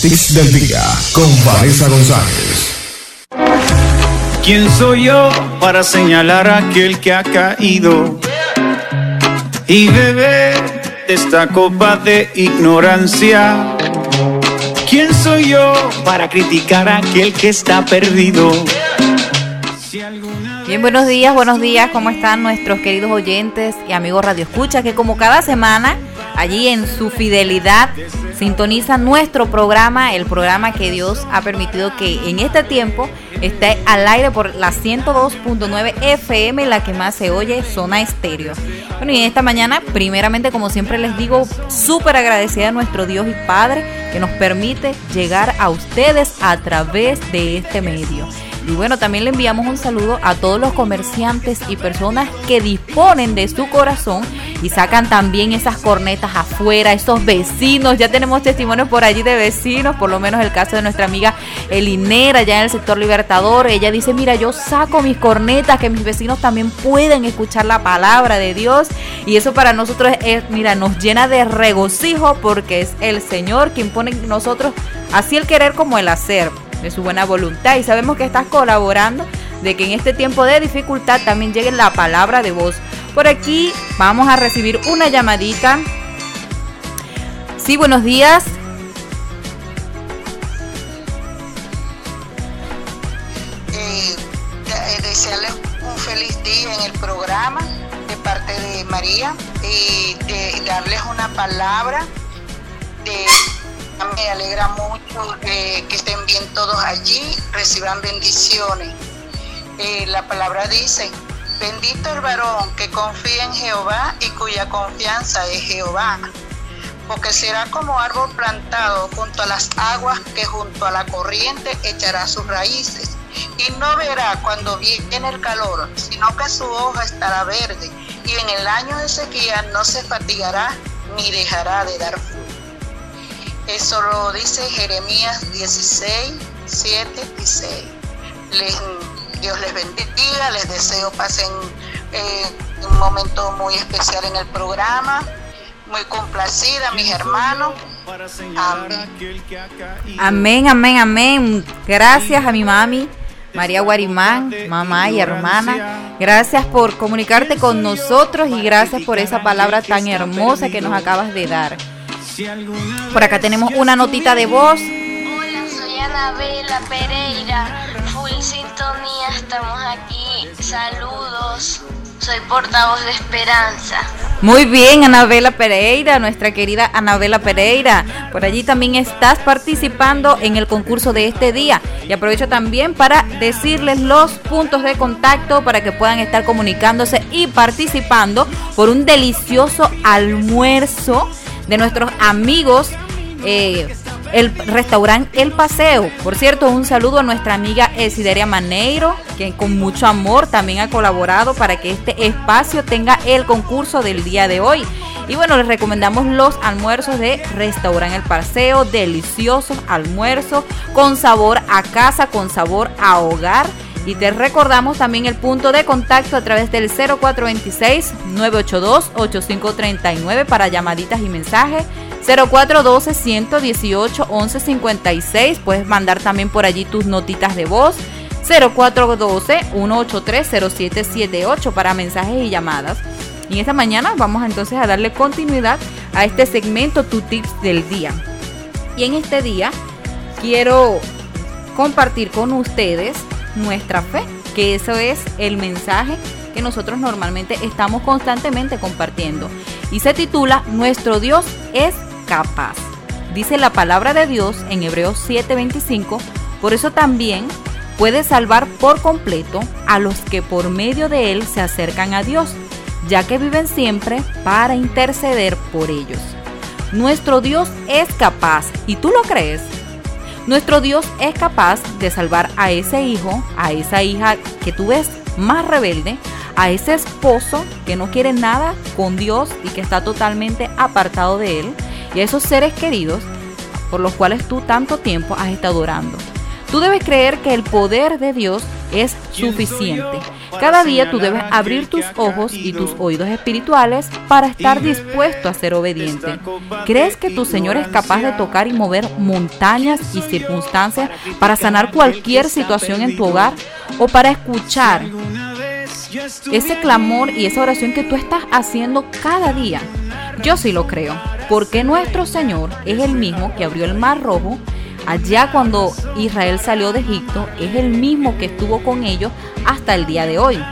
[SPEAKER 7] Tu tips del día con Vanessa González.
[SPEAKER 14] ¿Quién soy yo para señalar a aquel que ha caído y beber de esta copa de ignorancia? ¿Quién soy yo para criticar a aquel que está perdido?
[SPEAKER 15] Bien, buenos días, buenos días, ¿cómo están nuestros queridos oyentes y amigos Radio Escucha? Que como cada semana, allí en su fidelidad, sintonizan nuestro programa, el programa que Dios ha permitido que en este tiempo esté al aire por la 102.9 FM, la que más se oye, Zona Estéreo. Bueno, y en esta mañana, primeramente, como siempre les digo, súper agradecida a nuestro Dios y Padre que nos permite llegar a ustedes a través de este medio. Y bueno, también le enviamos un saludo a todos los comerciantes y personas que disponen de su corazón y sacan también esas cornetas afuera, esos vecinos. Ya tenemos testimonios por allí de vecinos, por lo menos el caso de nuestra amiga Elinera, ya en el sector Libertador. Ella dice, mira, yo saco mis cornetas, que mis vecinos también pueden escuchar la palabra de Dios. Y eso para nosotros es, mira, nos llena de regocijo porque es el Señor quien pone en nosotros así el querer como el hacer de su buena voluntad y sabemos que estás colaborando de que en este tiempo de dificultad también llegue la palabra de voz. Por aquí vamos a recibir una llamadita. Sí, buenos días.
[SPEAKER 16] Eh, eh, desearles un feliz día en el programa de parte de María y de darles una palabra de me alegra mucho que, estén bien todos allí, reciban bendiciones. Eh, la palabra dice, bendito el varón que confía en Jehová y cuya confianza es Jehová, porque será como árbol plantado junto a las aguas que junto a la corriente echará sus raíces y no verá cuando viene el calor, sino que su hoja estará verde y en el año de sequía no se fatigará ni dejará de dar fruto. Eso lo dice Jeremías 16, 7 y 6. Les, Dios les bendiga, les deseo pasen eh, un momento muy especial en el programa. Muy complacida, mis hermanos. Amén.
[SPEAKER 15] Amén, amén, amén. Gracias a mi mami. María Guarimán, mamá y hermana, gracias por comunicarte con nosotros y gracias por esa palabra tan hermosa que nos acabas de dar. Por acá tenemos una notita de voz.
[SPEAKER 17] Hola, soy Anabela Pereira. Full sintonía, estamos aquí. Saludos. Soy portavoz de Esperanza.
[SPEAKER 15] Muy bien, Anabela Pereira, nuestra querida Anabela Pereira. Por allí también estás participando en el concurso de este día. Y aprovecho también para decirles los puntos de contacto para que puedan estar comunicándose y participando por un delicioso almuerzo de nuestros amigos. Eh, el restaurante El Paseo. Por cierto, un saludo a nuestra amiga Esideria Maneiro, que con mucho amor también ha colaborado para que este espacio tenga el concurso del día de hoy. Y bueno, les recomendamos los almuerzos de Restaurante El Paseo, deliciosos almuerzos con sabor a casa, con sabor a hogar. Y te recordamos también el punto de contacto a través del 0426-982-8539 para llamaditas y mensajes. 0412-118-1156. Puedes mandar también por allí tus notitas de voz. 0412-183-0778 para mensajes y llamadas. Y esta mañana vamos entonces a darle continuidad a este segmento Tu Tips del Día. Y en este día quiero compartir con ustedes nuestra fe, que eso es el mensaje que nosotros normalmente estamos constantemente compartiendo. Y se titula Nuestro Dios es capaz. Dice la palabra de Dios en Hebreos 7:25, por eso también puede salvar por completo a los que por medio de Él se acercan a Dios, ya que viven siempre para interceder por ellos. Nuestro Dios es capaz, ¿y tú lo crees? Nuestro Dios es capaz de salvar a ese hijo, a esa hija que tú ves más rebelde, a ese esposo que no quiere nada con Dios y que está totalmente apartado de Él, y a esos seres queridos por los cuales tú tanto tiempo has estado orando. Tú debes creer que el poder de Dios es suficiente. Cada día tú debes abrir tus ojos y tus oídos espirituales para estar dispuesto a ser obediente. ¿Crees que tu Señor es capaz de tocar y mover montañas y circunstancias para sanar cualquier situación en tu hogar o para escuchar ese clamor y esa oración que tú estás haciendo cada día? Yo sí lo creo, porque nuestro Señor es el mismo que abrió el mar rojo allá cuando Israel salió de Egipto, es el mismo que estuvo con ellos hasta el día de hoy.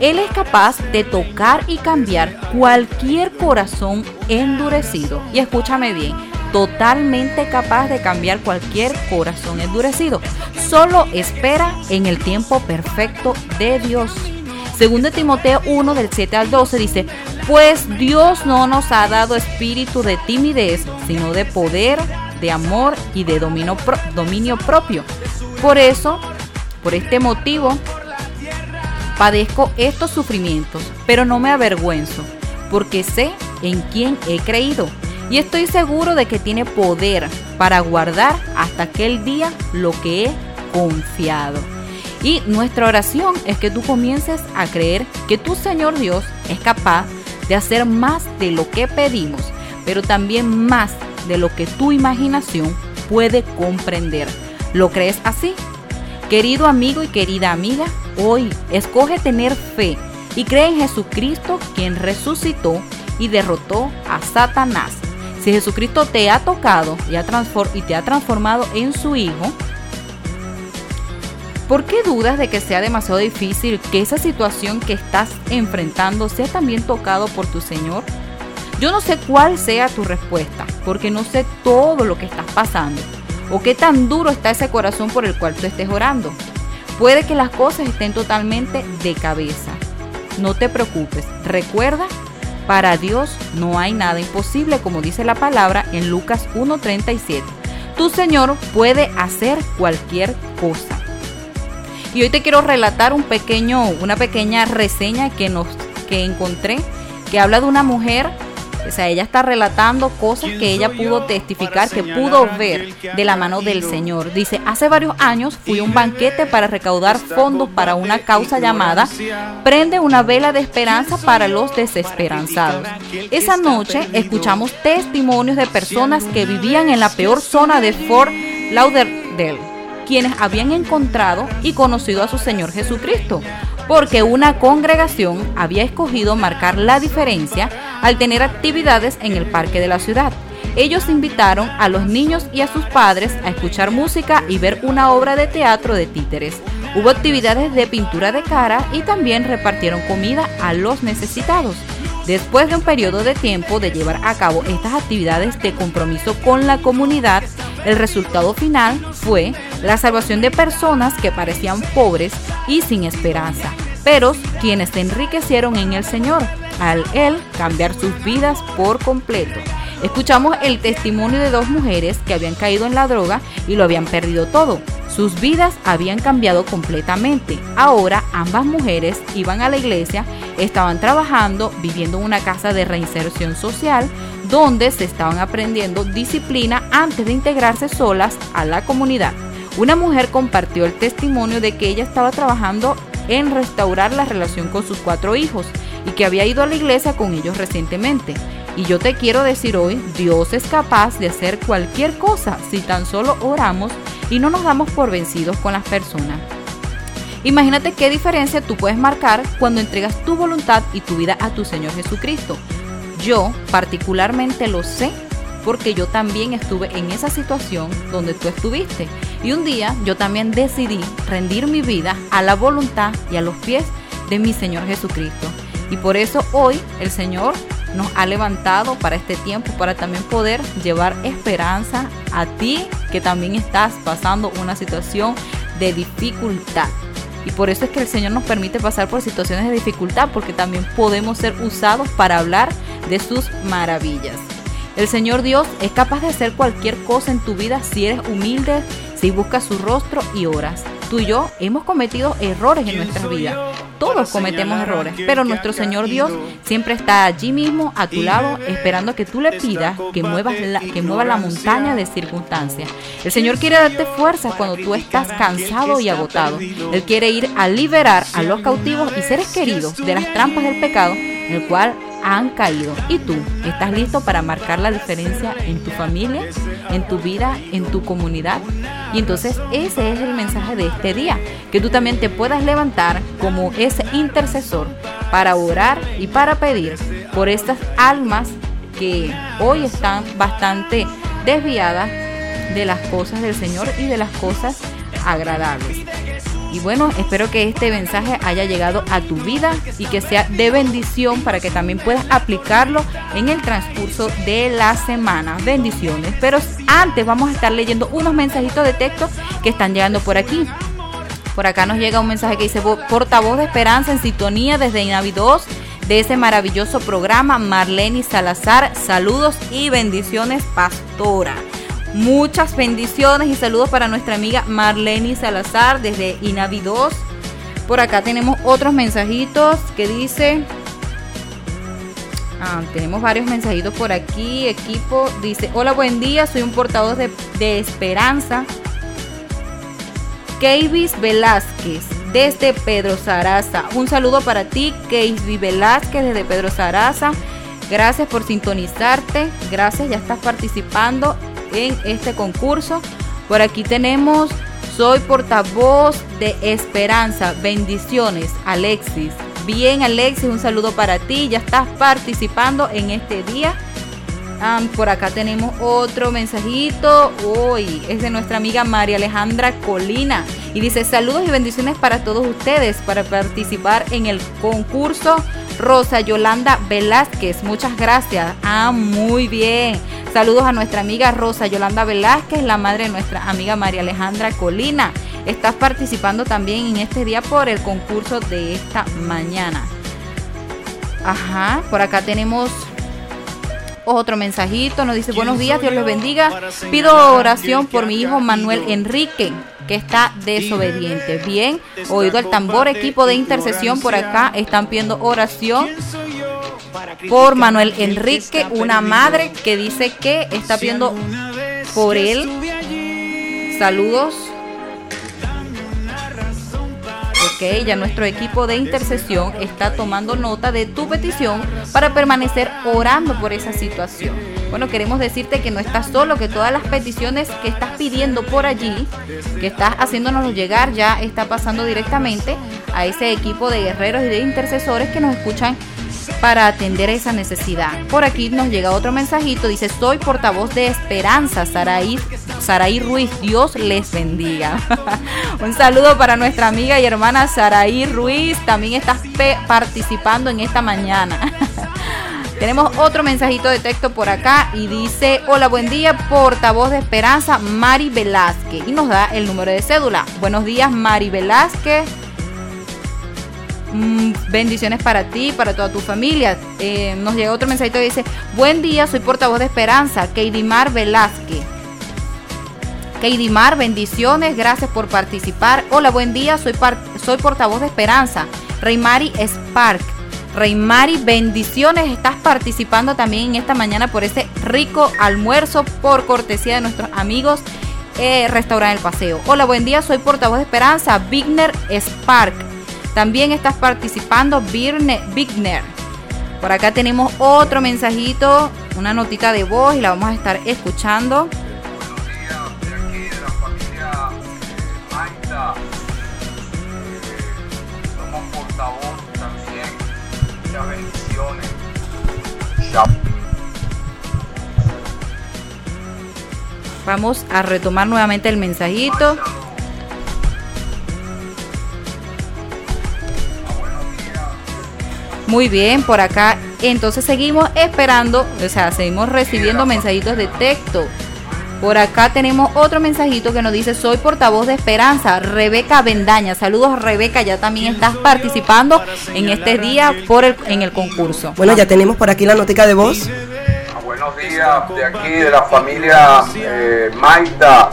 [SPEAKER 15] Él es capaz de tocar y cambiar cualquier corazón endurecido. Y escúchame bien, totalmente capaz de cambiar cualquier corazón endurecido. Solo espera en el tiempo perfecto de Dios. De Timoteo 1 del 7 al 12 dice, pues Dios no nos ha dado espíritu de timidez, sino de poder, de amor y de dominio, propio. Por eso, por este motivo, padezco estos sufrimientos, pero no me avergüenzo, porque sé en quién he creído y estoy seguro de que tiene poder para guardar hasta aquel día lo que he confiado. Y nuestra oración es que tú comiences a creer que tu Señor Dios es capaz de hacer más de lo que pedimos, pero también más de lo que tu imaginación puede comprender. ¿Lo crees así? Querido amigo y querida amiga, hoy escoge tener fe y cree en Jesucristo quien resucitó y derrotó a Satanás. Si Jesucristo te ha tocado y, y te ha transformado en su Hijo, ¿por qué dudas de que sea demasiado difícil que esa situación que estás enfrentando sea también tocado por tu Señor? Yo no sé cuál sea tu respuesta, porque no sé todo lo que estás pasando o qué tan duro está ese corazón por el cual tú estés orando. Puede que las cosas estén totalmente de cabeza. No te preocupes, recuerda, para Dios no hay nada imposible, como dice la palabra en Lucas 1.37. Tu Señor puede hacer cualquier cosa. Y hoy te quiero relatar un pequeño, una pequeña reseña que nos que encontré que habla de una mujer o sea, ella está relatando cosas que ella pudo testificar, que pudo ver de la mano del Señor. Dice, hace varios años fui a un banquete para recaudar fondos para una causa llamada Prende una vela de esperanza para los desesperanzados. Esa noche escuchamos testimonios de personas que vivían en la peor zona de Fort Lauderdale, quienes habían encontrado y conocido a su Señor Jesucristo porque una congregación había escogido marcar la diferencia al tener actividades en el parque de la ciudad. Ellos invitaron a los niños y a sus padres a escuchar música y ver una obra de teatro de títeres. Hubo actividades de pintura de cara y también repartieron comida a los necesitados. Después de un periodo de tiempo de llevar a cabo estas actividades de compromiso con la comunidad, el resultado final fue la salvación de personas que parecían pobres y sin esperanza, pero quienes se enriquecieron en el Señor al Él cambiar sus vidas por completo. Escuchamos el testimonio de dos mujeres que habían caído en la droga y lo habían perdido todo. Sus vidas habían cambiado completamente. Ahora ambas mujeres iban a la iglesia, estaban trabajando, viviendo en una casa de reinserción social, donde se estaban aprendiendo disciplina antes de integrarse solas a la comunidad. Una mujer compartió el testimonio de que ella estaba trabajando en restaurar la relación con sus cuatro hijos y que había ido a la iglesia con ellos recientemente. Y yo te quiero decir hoy, Dios es capaz de hacer cualquier cosa si tan solo oramos y no nos damos por vencidos con las personas. Imagínate qué diferencia tú puedes marcar cuando entregas tu voluntad y tu vida a tu Señor Jesucristo. Yo particularmente lo sé porque yo también estuve en esa situación donde tú estuviste. Y un día yo también decidí rendir mi vida a la voluntad y a los pies de mi Señor Jesucristo. Y por eso hoy el Señor nos ha levantado para este tiempo, para también poder llevar esperanza a ti que también estás pasando una situación de dificultad. Y por eso es que el Señor nos permite pasar por situaciones de dificultad, porque también podemos ser usados para hablar de sus maravillas. El Señor Dios es capaz de hacer cualquier cosa en tu vida si eres humilde, si buscas su rostro y oras. Tú y yo hemos cometido errores en nuestra vida. Todos cometemos errores, pero nuestro Señor Dios siempre está allí mismo a tu lado esperando que tú le pidas que muevas la, que mueva la montaña de circunstancias. El Señor quiere darte fuerza cuando tú estás cansado y agotado. Él quiere ir a liberar a los cautivos y seres queridos de las trampas del pecado, el cual han caído. ¿Y tú estás listo para marcar la diferencia en tu familia, en tu vida, en tu comunidad? Y entonces ese es el mensaje de este día, que tú también te puedas levantar como ese intercesor para orar y para pedir por estas almas que hoy están bastante desviadas de las cosas del Señor y de las cosas agradables. Y bueno, espero que este mensaje haya llegado a tu vida y que sea de bendición para que también puedas aplicarlo en el transcurso de la semana. Bendiciones. Pero antes vamos a estar leyendo unos mensajitos de texto que están llegando por aquí. Por acá nos llega un mensaje que dice portavoz de esperanza en sintonía desde Inavi 2 de ese maravilloso programa Marlene Salazar. Saludos y bendiciones, pastora. Muchas bendiciones y saludos para nuestra amiga Marlene Salazar desde Inavi 2. Por acá tenemos otros mensajitos que dice... Ah, tenemos varios mensajitos por aquí. Equipo dice, hola, buen día, soy un portador de, de esperanza. Keivis Velázquez desde Pedro Saraza. Un saludo para ti, Keivis Velázquez desde Pedro Saraza. Gracias por sintonizarte. Gracias, ya estás participando en este concurso. Por aquí tenemos, soy portavoz de Esperanza. Bendiciones, Alexis. Bien, Alexis, un saludo para ti. Ya estás participando en este día. Por acá tenemos otro mensajito. Hoy es de nuestra amiga María Alejandra Colina. Y dice saludos y bendiciones para todos ustedes para participar en el concurso Rosa Yolanda Velázquez. Muchas gracias. Ah, muy bien. Saludos a nuestra amiga Rosa Yolanda Velázquez, la madre de nuestra amiga María Alejandra Colina. Estás participando también en este día por el concurso de esta mañana. Ajá, por acá tenemos otro mensajito. Nos dice, buenos días, Dios los bendiga. Pido oración por mi hijo Manuel Enrique, que está desobediente. Bien, oído el tambor, equipo de intercesión por acá, están pidiendo oración por Manuel Enrique, una madre que dice que está pidiendo por él. Saludos. Ok, ya nuestro equipo de intercesión está tomando nota de tu petición para permanecer orando por esa situación. Bueno, queremos decirte que no estás solo, que todas las peticiones que estás pidiendo por allí, que estás haciéndonos llegar, ya está pasando directamente a ese equipo de guerreros y de intercesores que nos escuchan para atender esa necesidad. Por aquí nos llega otro mensajito, dice, soy portavoz de Esperanza, Saraí, Saraí Ruiz, Dios les bendiga. <laughs> Un saludo para nuestra amiga y hermana Saraí Ruiz, también estás participando en esta mañana. <laughs> Tenemos otro mensajito de texto por acá y dice, hola, buen día, portavoz de Esperanza, Mari Velázquez. Y nos da el número de cédula. Buenos días, Mari Velázquez. Mm, bendiciones para ti, para toda tu familia. Eh, nos llega otro mensajito que dice, buen día, soy portavoz de Esperanza, Keidimar Velázquez. Keidimar, bendiciones, gracias por participar. Hola, buen día, soy, soy portavoz de Esperanza, Reymari Spark. Reymari, bendiciones, estás participando también en esta mañana por ese rico almuerzo por cortesía de nuestros amigos eh, Restaurante El Paseo. Hola, buen día, soy portavoz de Esperanza, Bigner Spark. También estás participando Bigner. Por acá tenemos otro mensajito, una notita de voz y la vamos a estar escuchando. Vamos a retomar nuevamente el mensajito. Muy bien, por acá. Entonces seguimos esperando, o sea, seguimos recibiendo mensajitos de texto. Por acá tenemos otro mensajito que nos dice, soy portavoz de Esperanza, Rebeca Bendaña. Saludos Rebeca, ya también estás participando en este día por el, en el concurso.
[SPEAKER 8] Bueno, ya tenemos por aquí la notica de voz.
[SPEAKER 18] Buenos días de aquí, de la familia eh, Maita.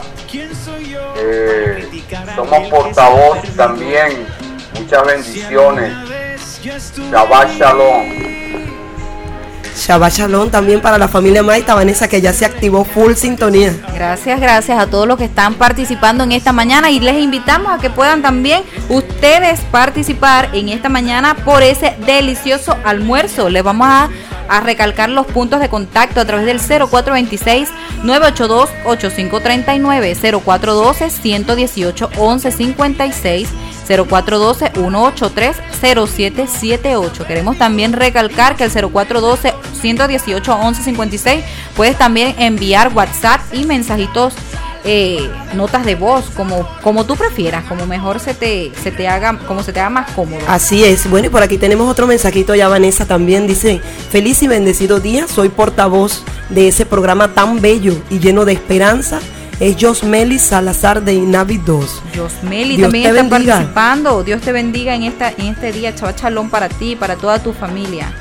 [SPEAKER 18] Eh, somos portavoz también. Muchas bendiciones. Shabbat Shalom.
[SPEAKER 8] Shabbat Shalom también para la familia Maita Vanessa que ya se activó full sintonía.
[SPEAKER 15] Gracias, gracias a todos los que están participando en esta mañana y les invitamos a que puedan también ustedes participar en esta mañana por ese delicioso almuerzo. Les vamos a, a recalcar los puntos de contacto a través del 0426 982 8539 0412 118 1156 0412-183-0778. Queremos también recalcar que el 0412-118-1156 puedes también enviar WhatsApp y mensajitos. Eh, notas de voz como como tú prefieras como mejor se te se te haga como se te haga más cómodo
[SPEAKER 8] así es bueno y por aquí tenemos otro mensajito ya Vanessa también dice feliz y bendecido día soy portavoz de ese programa tan bello y lleno de esperanza es Josmeli Salazar de Inavi 2.
[SPEAKER 15] Josmeli también está participando. Dios te bendiga en, esta, en este día. Chava chalón para ti, para toda tu familia.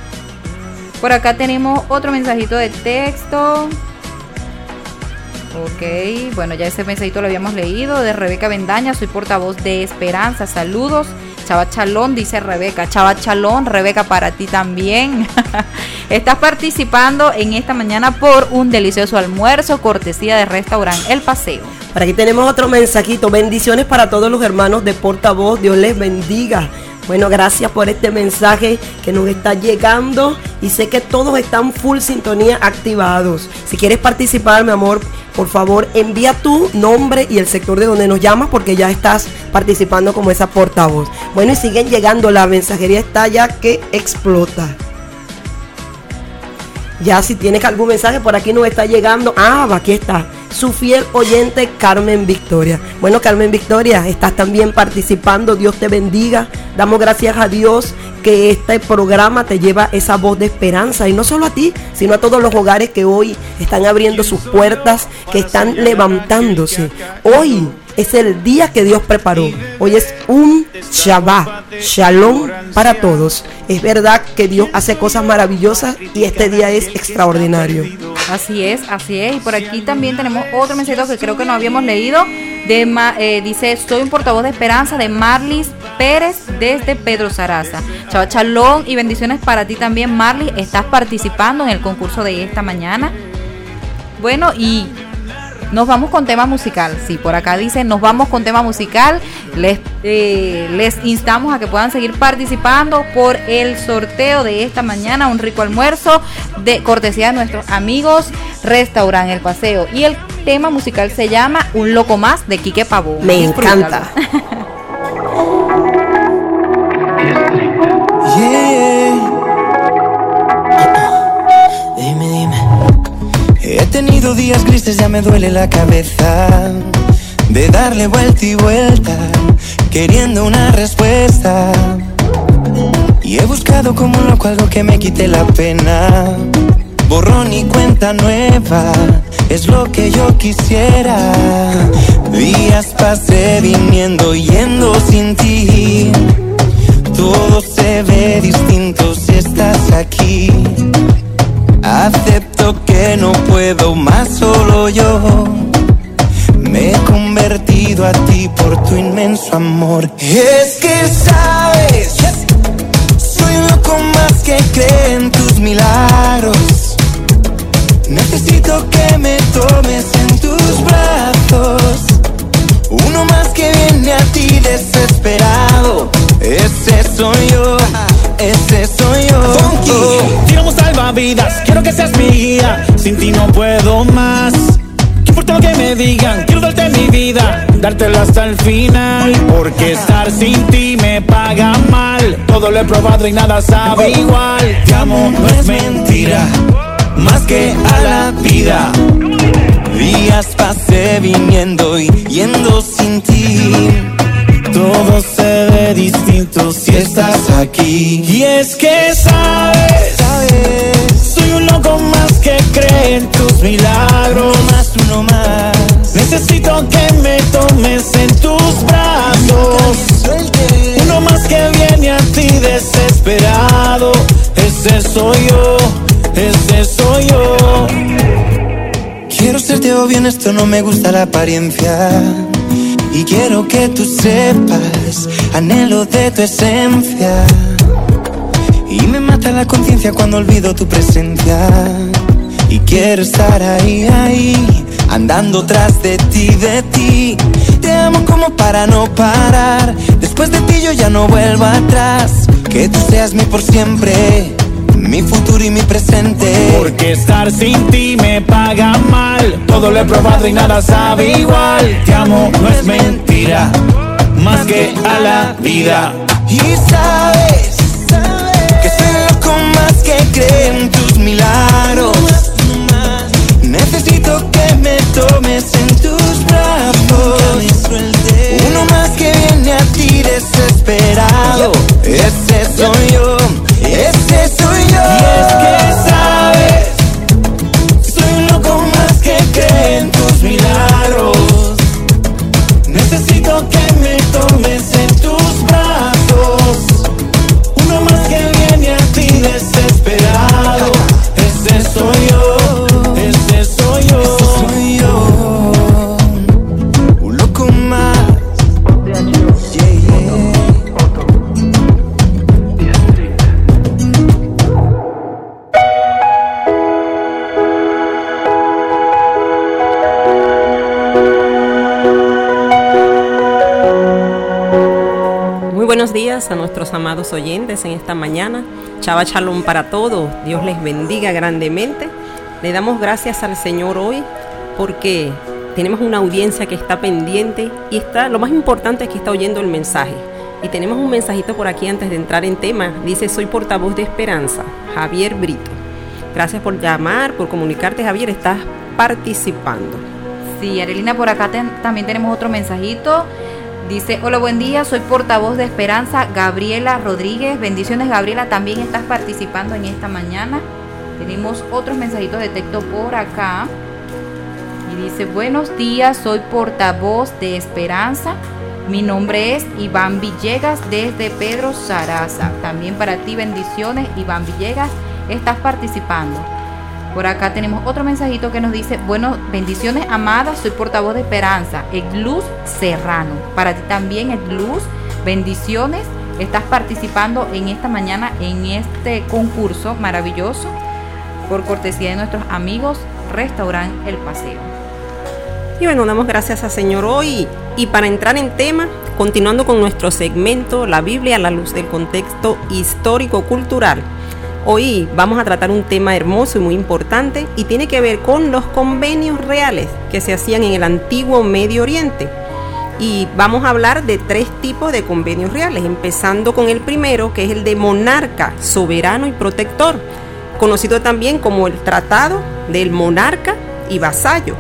[SPEAKER 15] Por acá tenemos otro mensajito de texto. Ok, bueno, ya ese mensajito lo habíamos leído de Rebeca Bendaña, soy portavoz de Esperanza, saludos. Chava Chalón, dice Rebeca. Chava Chalón, Rebeca, para ti también. <laughs> Estás participando en esta mañana por un delicioso almuerzo, cortesía de restaurante El Paseo.
[SPEAKER 8] Por aquí tenemos otro mensajito. Bendiciones para todos los hermanos de portavoz. Dios les bendiga. Bueno, gracias por este mensaje que nos está llegando y sé que todos están full sintonía activados. Si quieres participar, mi amor, por favor envía tu nombre y el sector de donde nos llamas porque ya estás participando como esa portavoz. Bueno, y siguen llegando, la mensajería está ya que explota. Ya si tienes algún mensaje por aquí nos está llegando. Ah, aquí está. Su fiel oyente Carmen Victoria. Bueno, Carmen Victoria, estás también participando. Dios te bendiga. Damos gracias a Dios que este programa te lleva esa voz de esperanza. Y no solo a ti, sino a todos los hogares que hoy están abriendo sus puertas, que están levantándose. Hoy es el día que Dios preparó. Hoy es un Shabbat, Shalom para todos. Es verdad que Dios hace cosas maravillosas y este día es extraordinario.
[SPEAKER 15] Así es, así es. Y por aquí también tenemos otro mensaje que creo que no habíamos leído De eh, dice, soy un portavoz de esperanza de Marlis Pérez desde Pedro Saraza. Chao, chalón y bendiciones para ti también, Marlis. Estás participando en el concurso de esta mañana. Bueno, y nos vamos con tema musical. Sí, por acá dice, nos vamos con tema musical. Les, eh, les instamos a que puedan seguir participando por el sorteo de esta mañana, un rico almuerzo de cortesía de nuestros amigos Restaurant El Paseo. Y el tema musical se llama Un Loco Más de Quique Pavón.
[SPEAKER 8] Me
[SPEAKER 15] Disfrútalo.
[SPEAKER 8] encanta. <laughs>
[SPEAKER 19] Días grises, ya me duele la cabeza. De darle vuelta y vuelta, queriendo una respuesta. Y he buscado como loco algo que me quite la pena. Borrón y cuenta nueva, es lo que yo quisiera. Días pasé viniendo, yendo sin ti. Todo se ve distinto si estás aquí. Acepto que no puedo más solo yo. Me he convertido a ti por tu inmenso amor. Es que sabes, soy loco más que cree en tus milagros. Necesito que me tomes en tus brazos. Uno más que viene a ti desesperado. Ese soy yo, ese soy yo.
[SPEAKER 5] Funky, tiramos salvavidas, quiero que seas mi guía. Sin ti no puedo más. ¿Qué importa lo que me digan? Quiero darte mi vida, dártela hasta el final. Porque estar sin ti me paga mal. Todo lo he probado y nada sabe igual. Te amo, no es mentira, más que a la vida.
[SPEAKER 19] Días pasé viniendo y yendo sin ti.
[SPEAKER 5] Todo se ve distinto si estás Y es que sabes, soy un loco más que cree en tus milagros.
[SPEAKER 19] más, uno más.
[SPEAKER 5] Necesito que me tomes en tus brazos. Uno más que viene a ti desesperado. Ese soy yo, ese soy yo.
[SPEAKER 19] Quiero serte obvio en esto, no me gusta la apariencia. Y quiero que tú sepas, anhelo de tu esencia. Y me mata la conciencia cuando olvido tu presencia. Y quiero estar ahí, ahí, andando tras de ti, de ti. Te amo como para no parar. Después de ti yo ya no vuelvo atrás. Que tú seas mi por siempre, mi futuro y mi presente.
[SPEAKER 5] Porque estar sin ti me paga mal. Todo lo he probado y nada sabe igual. Te amo, no es mentira, más que a la vida.
[SPEAKER 19] Y sabes que soy loco más que cree en tus milagros. Necesito que me tomes en tus brazos. Uno más que viene a ti desesperado. Ese soy yo, ese soy yo.
[SPEAKER 5] Y es que
[SPEAKER 20] amados oyentes en esta mañana. Chava Shalom para todos. Dios les bendiga grandemente. Le damos gracias al Señor hoy porque tenemos una audiencia que está pendiente y está, lo más importante es que está oyendo el mensaje. Y tenemos un mensajito por aquí antes de entrar en tema. Dice, soy portavoz de Esperanza, Javier Brito. Gracias por llamar, por comunicarte, Javier. Estás participando.
[SPEAKER 15] Sí, Arelina, por acá ten- también tenemos otro mensajito. Dice, hola, buen día, soy portavoz de Esperanza, Gabriela Rodríguez. Bendiciones, Gabriela, también estás participando en esta mañana. Tenemos otros mensajitos de texto por acá. Y dice, buenos días, soy portavoz de Esperanza. Mi nombre es Iván Villegas desde Pedro Saraza. También para ti bendiciones, Iván Villegas, estás participando. Por acá tenemos otro mensajito que nos dice, bueno, bendiciones amadas, soy portavoz de Esperanza, Luz Serrano. Para ti también es luz, bendiciones. Estás participando en esta mañana en este concurso maravilloso por cortesía de nuestros amigos Restaurant El Paseo.
[SPEAKER 20] Y bueno, damos gracias al Señor hoy. Y para entrar en tema, continuando con nuestro segmento, la Biblia a la luz del contexto histórico-cultural. Hoy vamos a tratar un tema hermoso y muy importante y tiene que ver con los convenios reales que se hacían en el antiguo Medio Oriente. Y vamos a hablar de tres tipos de convenios reales, empezando con el primero, que es el de monarca, soberano y protector, conocido también como el Tratado del Monarca y Vasallo.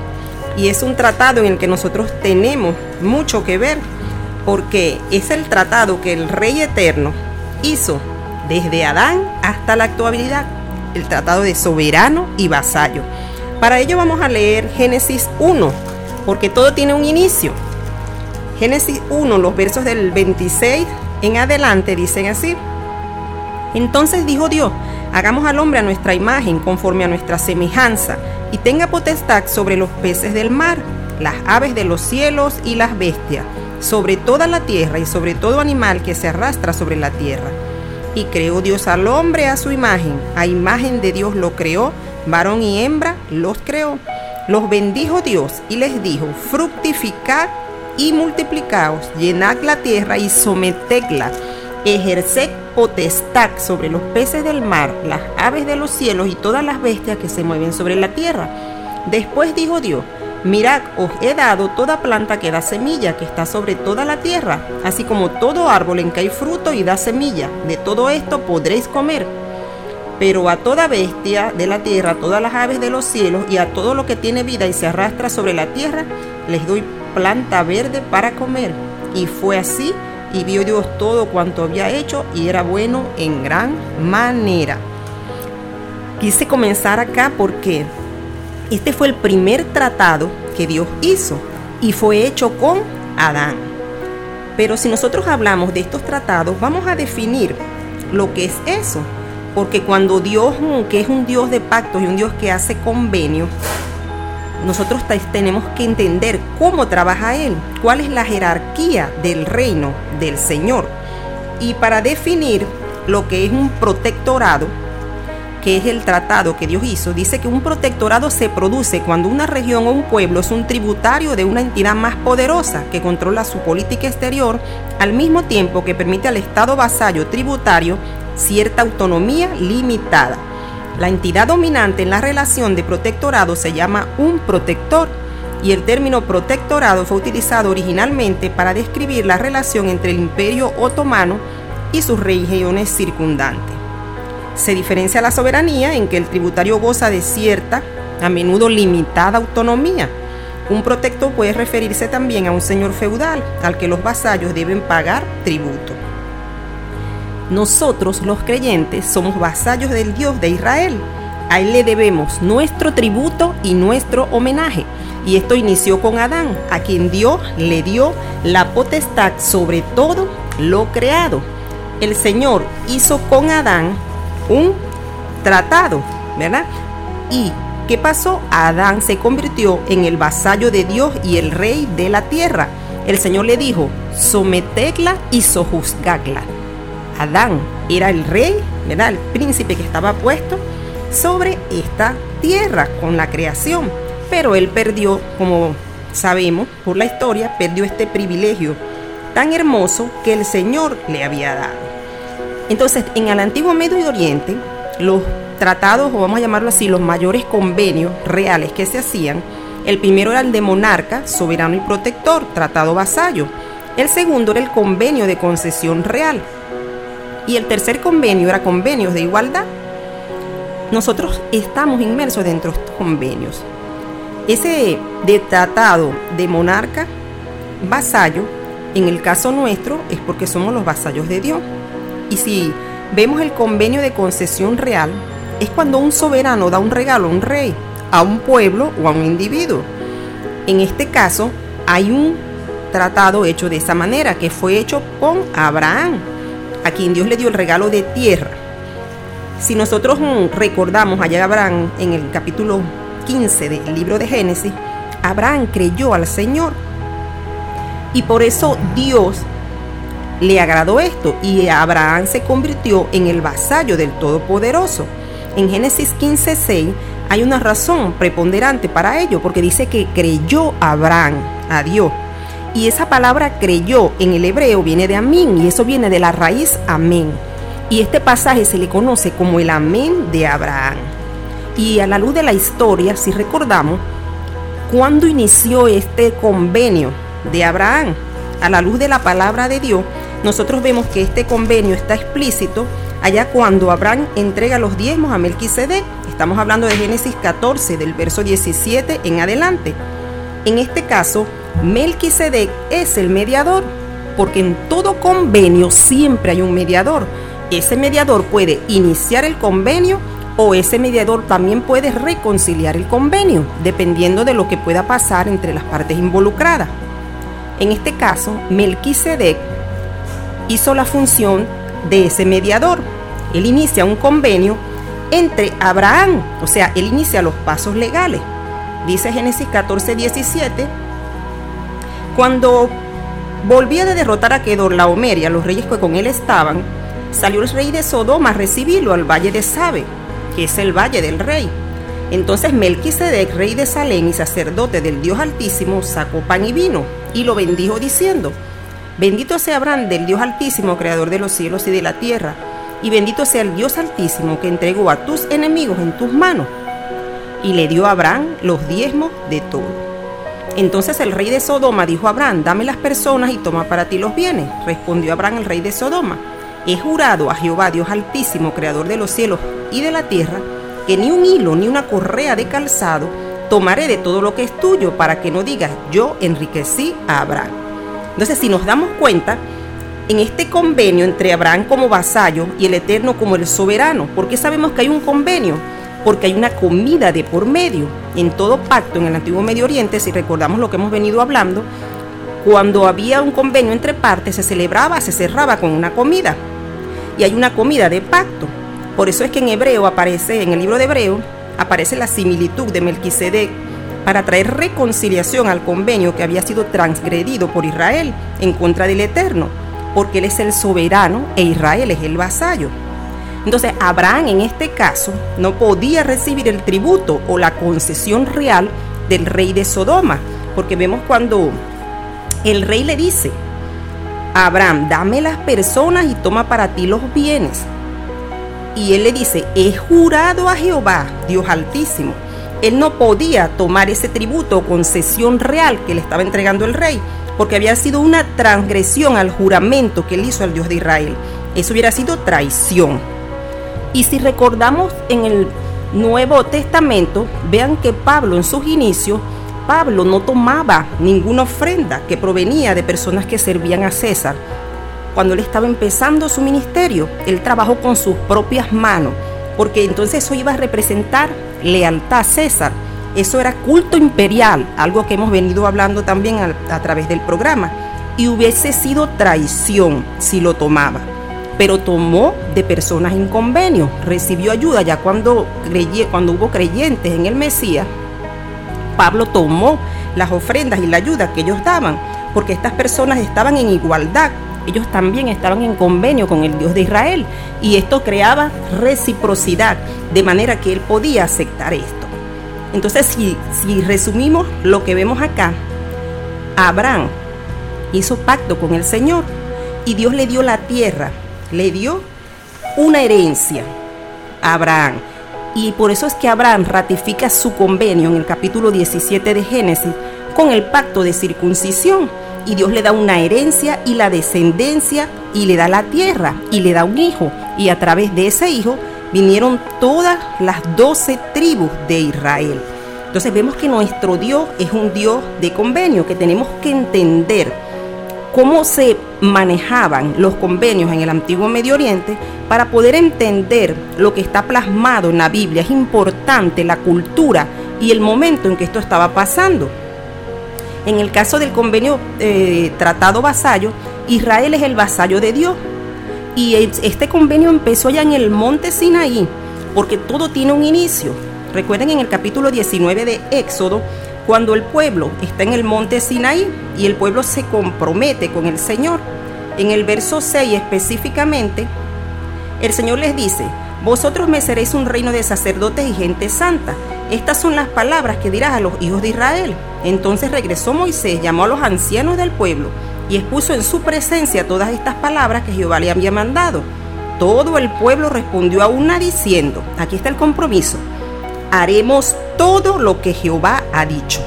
[SPEAKER 20] Y es un tratado en el que nosotros tenemos mucho que ver, porque es el tratado que el Rey Eterno hizo desde Adán hasta la actualidad, el tratado de soberano y vasallo. Para ello vamos a leer Génesis 1, porque todo tiene un inicio. Génesis 1, los versos del 26 en adelante dicen así. Entonces dijo Dios, hagamos al hombre a nuestra imagen, conforme a nuestra semejanza, y tenga potestad sobre los peces del mar, las aves de los cielos y las bestias, sobre toda la tierra y sobre todo animal que se arrastra sobre la tierra. Y creó Dios al hombre a su imagen, a imagen de Dios lo creó, varón y hembra los creó. Los bendijo Dios y les dijo, fructificad y multiplicaos, llenad la tierra y sometedla, ejerced potestad sobre los peces del mar, las aves de los cielos y todas las bestias que se mueven sobre la tierra. Después dijo Dios, mirad, os he dado toda planta que da semilla, que está sobre toda la tierra, así como todo árbol en que hay fruto y da semilla. De todo esto podréis comer. Pero a toda bestia de la tierra, a todas las aves de los cielos y a todo lo que tiene vida y se arrastra sobre la tierra, les doy planta verde para comer. Y fue así, y vio Dios todo cuanto había hecho, y era bueno en gran manera. Quise comenzar acá porque este fue el primer tratado que Dios hizo y fue hecho con Adán. Pero si nosotros hablamos de estos tratados, vamos a definir lo que es eso. Porque cuando Dios, que es un Dios de pactos y un Dios que hace convenios, nosotros tenemos que entender cómo trabaja Él, cuál es la jerarquía del reino del Señor. Y para definir lo que es un protectorado, que es el tratado que Dios hizo, dice que un protectorado se produce cuando una región o un pueblo es un tributario de una entidad más poderosa que controla su política exterior, al mismo tiempo que permite al Estado vasallo tributario cierta autonomía limitada. La entidad dominante en la relación de protectorado se llama un protector y el término protectorado fue utilizado originalmente para describir la relación entre el imperio otomano y sus regiones circundantes. Se diferencia la soberanía en que el tributario goza de cierta, a menudo limitada autonomía. Un protector puede referirse también a un señor feudal al que los vasallos deben pagar tributo. Nosotros los creyentes somos vasallos del Dios de Israel. A Él le debemos nuestro tributo y nuestro homenaje. Y esto inició con Adán, a quien Dios le dio la potestad sobre todo lo creado. El Señor hizo con Adán un tratado, ¿verdad? ¿Y qué pasó? Adán se convirtió en el vasallo de Dios y el rey de la tierra. El Señor le dijo, sometedla y sojuzgadla. Adán era el rey, ¿verdad? El príncipe que estaba puesto sobre esta tierra con la creación. Pero él perdió, como sabemos por la historia, perdió este privilegio tan hermoso que el Señor le había dado. Entonces, en el antiguo Medio Oriente, los tratados, o vamos a llamarlo así, los mayores convenios reales que se hacían, el primero era el de monarca, soberano y protector, tratado vasallo. El segundo era el convenio de concesión real, y el tercer convenio era convenios de igualdad. Nosotros estamos inmersos dentro de estos convenios. Ese de tratado de monarca, vasallo, en el caso nuestro es porque somos los vasallos de Dios. Y si vemos el convenio de concesión real, es cuando un soberano da un regalo a un rey, a un pueblo o a un individuo. En este caso, hay un tratado hecho de esa manera, que fue hecho con Abraham a quien Dios le dio el regalo de tierra. Si nosotros mm, recordamos allá Abraham en el capítulo 15 del libro de Génesis, Abraham creyó al Señor. Y por eso Dios le agradó esto y Abraham se convirtió en el vasallo del Todopoderoso. En Génesis 15:6 hay una razón preponderante para ello, porque dice que creyó Abraham a Dios. Y esa palabra creyó en el hebreo viene de amén y eso viene de la raíz amén. Y este pasaje se le conoce como el amén de Abraham. Y a la luz de la historia, si recordamos, ¿cuándo inició este convenio de Abraham? A la luz de la palabra de Dios, nosotros vemos que este convenio está explícito allá cuando Abraham entrega los diezmos a Melquisedec. Estamos hablando de Génesis 14, del verso 17 en adelante. En este caso, Melquisedec es el mediador, porque en todo convenio siempre hay un mediador. Ese mediador puede iniciar el convenio o ese mediador también puede reconciliar el convenio, dependiendo de lo que pueda pasar entre las partes involucradas. En este caso, Melquisedec hizo la función de ese mediador. Él inicia un convenio entre Abraham, o sea, él inicia los pasos legales. Dice Génesis 14, 17, cuando volvía de derrotar a Kedor, Laomer y a los reyes que con él estaban, salió el rey de Sodoma a recibirlo al valle de Sabe, que es el valle del rey. Entonces Melquisedec, rey de Salem y sacerdote del Dios Altísimo, sacó pan y vino y lo bendijo diciendo, Bendito sea Abraham del Dios Altísimo, creador de los cielos y de la tierra, y bendito sea el Dios Altísimo que entregó a tus enemigos en tus manos. Y le dio a Abraham los diezmos de todo. Entonces el rey de Sodoma dijo a Abraham, dame las personas y toma para ti los bienes. Respondió Abraham el rey de Sodoma, he jurado a Jehová, Dios Altísimo, creador de los cielos y de la tierra, que ni un hilo ni una correa de calzado tomaré de todo lo que es tuyo para que no digas, yo enriquecí a Abraham. Entonces, si nos damos cuenta, en este convenio entre Abraham como vasallo y el Eterno como el soberano, ¿por qué sabemos que hay un convenio? Porque hay una comida de por medio. En todo pacto en el antiguo Medio Oriente, si recordamos lo que hemos venido hablando, cuando había un convenio entre partes, se celebraba, se cerraba con una comida. Y hay una comida de pacto. Por eso es que en hebreo aparece, en el libro de hebreo, aparece la similitud de Melquisedec para traer reconciliación al convenio que había sido transgredido por Israel en contra del Eterno, porque Él es el soberano e Israel es el vasallo. Entonces Abraham en este caso no podía recibir el tributo o la concesión real del rey de Sodoma, porque vemos cuando el rey le dice, Abraham, dame las personas y toma para ti los bienes. Y él le dice, he jurado a Jehová, Dios altísimo, él no podía tomar ese tributo o concesión real que le estaba entregando el rey, porque había sido una transgresión al juramento que él hizo al Dios de Israel. Eso hubiera sido traición. Y si recordamos en el Nuevo Testamento, vean que Pablo en sus inicios, Pablo no tomaba ninguna ofrenda que provenía de personas que servían a César. Cuando él estaba empezando su ministerio, él trabajó con sus propias manos, porque entonces eso iba a representar lealtad a César. Eso era culto imperial, algo que hemos venido hablando también a, través del programa. Y hubiese sido traición si lo tomaba. Pero tomó de personas en convenio, recibió ayuda ya cuando, cuando hubo creyentes en el Mesías. Pablo tomó las ofrendas y la ayuda que ellos daban, porque estas personas estaban en igualdad ellos también estaban en convenio con el Dios de Israel y esto creaba reciprocidad, de manera que él podía aceptar esto. Entonces, si, si resumimos lo que vemos acá, Abraham hizo pacto con el Señor y Dios le dio la tierra, le dio una herencia a Abraham. Y por eso es que Abraham ratifica su convenio en el capítulo 17 de Génesis con el pacto de circuncisión y Dios le da una herencia y la descendencia y le da la tierra y le da un hijo y a través de ese hijo vinieron todas las doce tribus de Israel. Entonces vemos que nuestro Dios es un Dios de convenio, que tenemos que entender cómo se manejaban los convenios en el antiguo Medio Oriente para poder entender lo que está plasmado en la Biblia. Es importante la cultura y el momento en que esto estaba pasando. En el caso del convenio eh, tratado vasallo, Israel es el vasallo de Dios. Y este convenio empezó ya en el monte Sinaí, porque todo tiene un inicio. Recuerden en el capítulo 19 de Éxodo, Cuando el pueblo está en el monte Sinaí y el pueblo se compromete con el Señor, en el verso 6 específicamente, el Señor les dice, vosotros me seréis un reino de sacerdotes y gente santa. Estas son las palabras que dirás a los hijos de Israel. Entonces regresó Moisés, llamó a los ancianos del pueblo y expuso en su presencia todas estas palabras que Jehová le había mandado. Todo el pueblo respondió a una diciendo, aquí está el compromiso, haremos todo lo que Jehová ha dicho.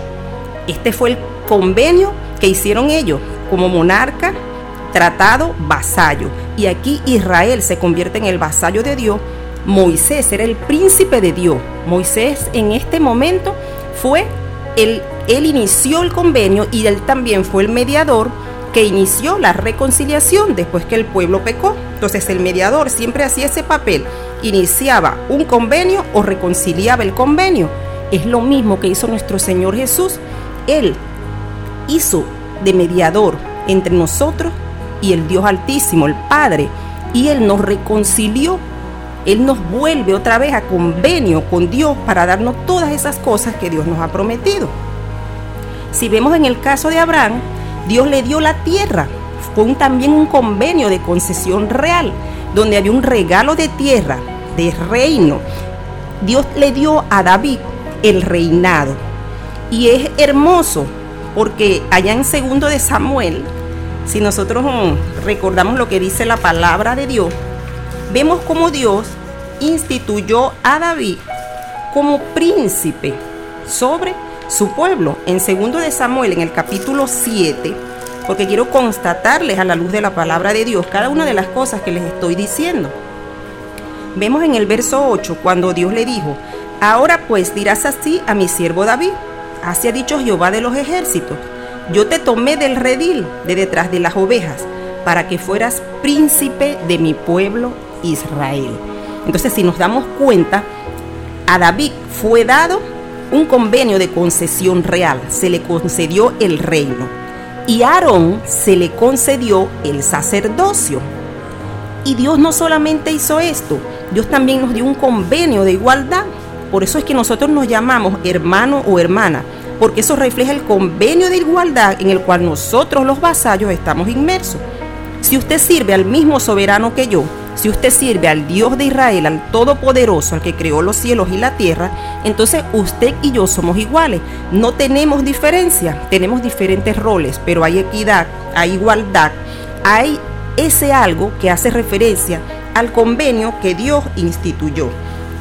[SPEAKER 20] Este fue el convenio que hicieron ellos como monarca, tratado, vasallo. Y aquí Israel se convierte en el vasallo de Dios. Moisés era el príncipe de Dios. Moisés en este momento fue el, él inició el convenio y él también fue el mediador que inició la reconciliación después que el pueblo pecó. Entonces el mediador siempre hacía ese papel, iniciaba un convenio o reconciliaba el convenio. Es lo mismo que hizo nuestro Señor Jesús. Él hizo de mediador entre nosotros y el Dios Altísimo, el Padre, y Él nos reconcilió. Él nos vuelve otra vez a convenio con Dios para darnos todas esas cosas que Dios nos ha prometido. Si vemos en el caso de Abraham, Dios le dio la tierra. Fue también un convenio de concesión real, donde había un regalo de tierra, de reino. Dios le dio a David el reinado. Y es hermoso, porque allá en segundo de Samuel, si nosotros mm, recordamos lo que dice la palabra de Dios, vemos cómo Dios instituyó a David como príncipe sobre su pueblo. En segundo de Samuel, en el capítulo 7, porque quiero constatarles a la luz de la palabra de Dios cada una de las cosas que les estoy diciendo. Vemos en el verso 8 cuando Dios le dijo, ahora pues dirás así a mi siervo David, así ha dicho Jehová de los ejércitos, yo te tomé del redil de detrás de las ovejas para que fueras príncipe de mi pueblo Israel. Entonces si nos damos cuenta, a David fue dado un convenio de concesión real, se le concedió el reino. Y Aarón se le concedió el sacerdocio. Y Dios no solamente hizo esto, Dios también nos dio un convenio de igualdad. Por eso es que nosotros nos llamamos hermano o hermana, porque eso refleja el convenio de igualdad en el cual nosotros los vasallos estamos inmersos. Si usted sirve al mismo soberano que yo, si usted sirve al Dios de Israel, al Todopoderoso, al que creó los cielos y la tierra, entonces usted y yo somos iguales. No tenemos diferencia, tenemos diferentes roles, pero hay equidad, hay igualdad, hay ese algo que hace referencia al convenio que Dios instituyó.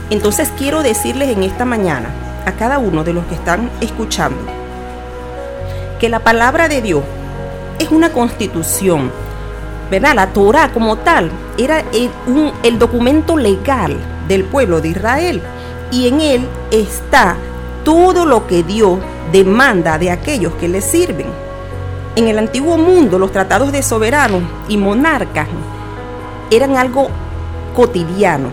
[SPEAKER 20] Entonces quiero decirles en esta mañana a cada uno de los que están escuchando que la palabra de Dios es una constitución La Torah como tal era el, el documento legal del pueblo de Israel. Y en él está todo lo que Dios demanda de aquellos que le sirven. En el antiguo mundo los tratados de soberanos y monarcas eran algo cotidiano,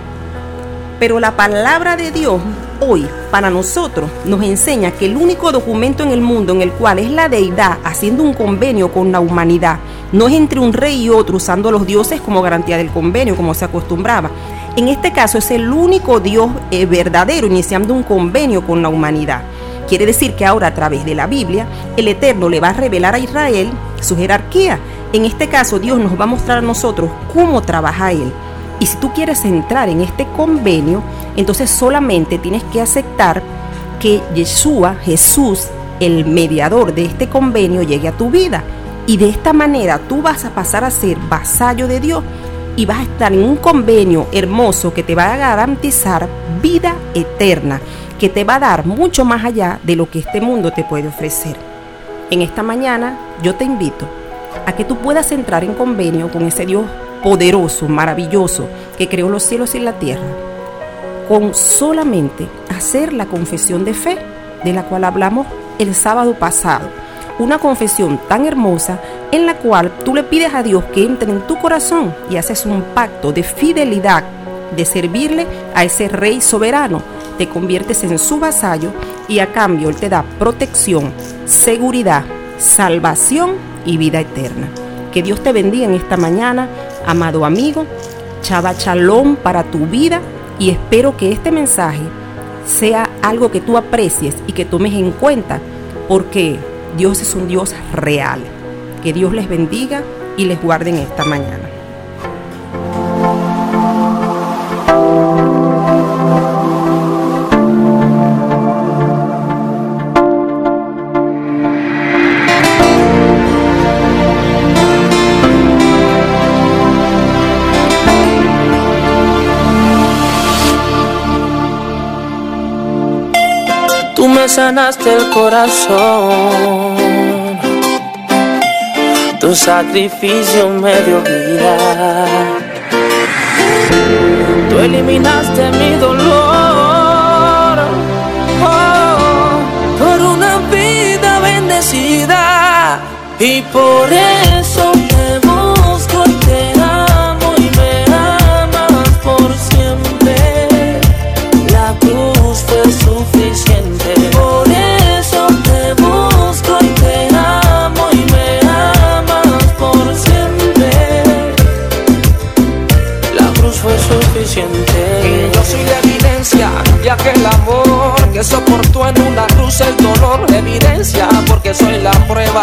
[SPEAKER 20] pero la palabra de Dios hoy para nosotros nos enseña que el único documento en el mundo en el cual es la deidad haciendo un convenio con la humanidad no es entre un rey y otro usando los dioses como garantía del convenio como se acostumbraba. En este caso es el único Dios eh, verdadero iniciando un convenio con la humanidad. Quiere decir que ahora a través de la Biblia el Eterno le va a revelar a Israel su jerarquía. En este caso Dios nos va a mostrar a nosotros cómo trabaja Él. Y si tú quieres entrar en este convenio, entonces solamente tienes que aceptar que Yeshua, Jesús, el mediador de este convenio, llegue a tu vida. Y de esta manera tú vas a pasar a ser vasallo de Dios y vas a estar en un convenio hermoso que te va a garantizar vida eterna, que te va a dar mucho más allá de lo que este mundo te puede ofrecer. En esta mañana yo te invito a que tú puedas entrar en convenio con ese Dios poderoso, maravilloso, que creó los cielos y la tierra, con solamente hacer la confesión de fe, de la cual hablamos el sábado pasado. Una confesión tan hermosa en la cual tú le pides a Dios que entre en tu corazón y haces un pacto de fidelidad, de servirle a ese rey soberano. Te conviertes en su vasallo y a cambio Él te da protección, seguridad, salvación y vida eterna. Que Dios te bendiga en esta mañana, amado amigo. Chava chalón para tu vida y espero que este mensaje sea algo que tú aprecies y que tomes en cuenta
[SPEAKER 21] porque Dios es un Dios real. Que Dios les bendiga y les guarde en esta mañana.
[SPEAKER 22] Tú me sanaste el corazón. Tu sacrificio me dio vida. Tú eliminaste mi dolor. Oh, por una vida bendecida. Y por eso
[SPEAKER 1] de aquel amor que soportó en una cruz el dolor. Evidencia porque soy la prueba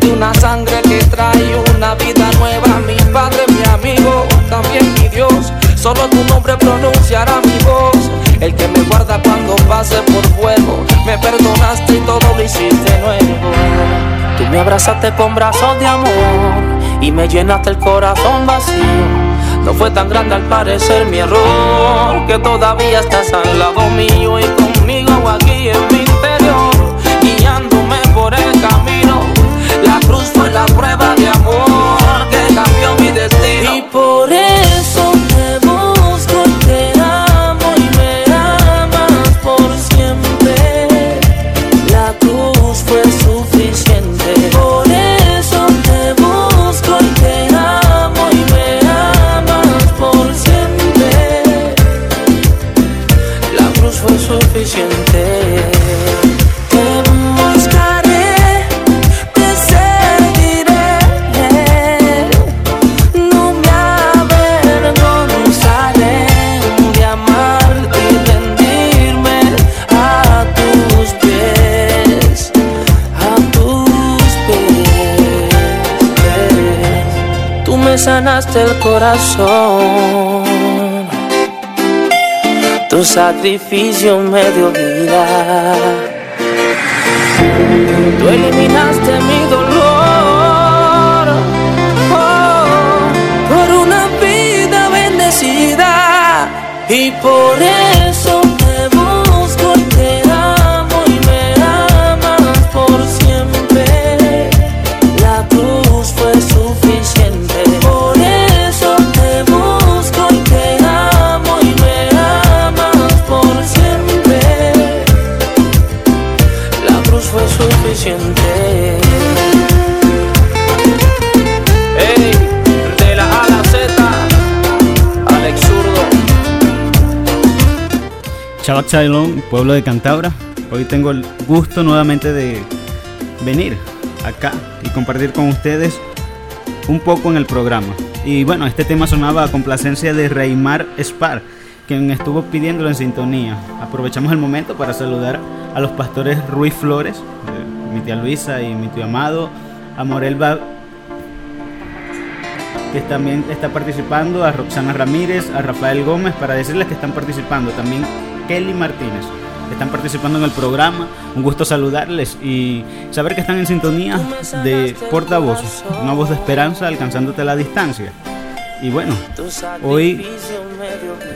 [SPEAKER 1] de una sangre que trae una vida nueva. Mi padre, mi amigo, también mi Dios. Solo tu nombre pronunciará mi voz. El que me guarda cuando pase por fuego. Me perdonaste y todo lo hiciste nuevo.
[SPEAKER 22] Tú me abrazaste con brazos de amor y me llenaste el corazón vacío. No fue tan grande al parecer mi error que todavía estás al lado mío y conmigo aquí en mi interior, guiándome por el camino. La cruz fue la prueba de amor que cambió mi destino. Y por sanaste el corazón, tu sacrificio me dio vida. Tú eliminaste mi dolor oh, por una vida bendecida y por eso
[SPEAKER 23] Pueblo de Cantabra. Hoy tengo el gusto nuevamente de venir acá y compartir con ustedes un poco en el programa. Y bueno, este tema sonaba a complacencia de Reymar Spar, quien estuvo pidiéndolo en sintonía. Aprovechamos el momento para saludar a los pastores Ruiz Flores, eh, mi tía Luisa y mi tío Amado, a Morelba que también está participando, a Roxana Ramírez, a Rafael Gómez, para decirles que están participando. También Kelly Martínez, están participando en el programa. Un gusto saludarles y saber que están en sintonía de portavoz, una voz de esperanza alcanzándote a la distancia. Y bueno, hoy,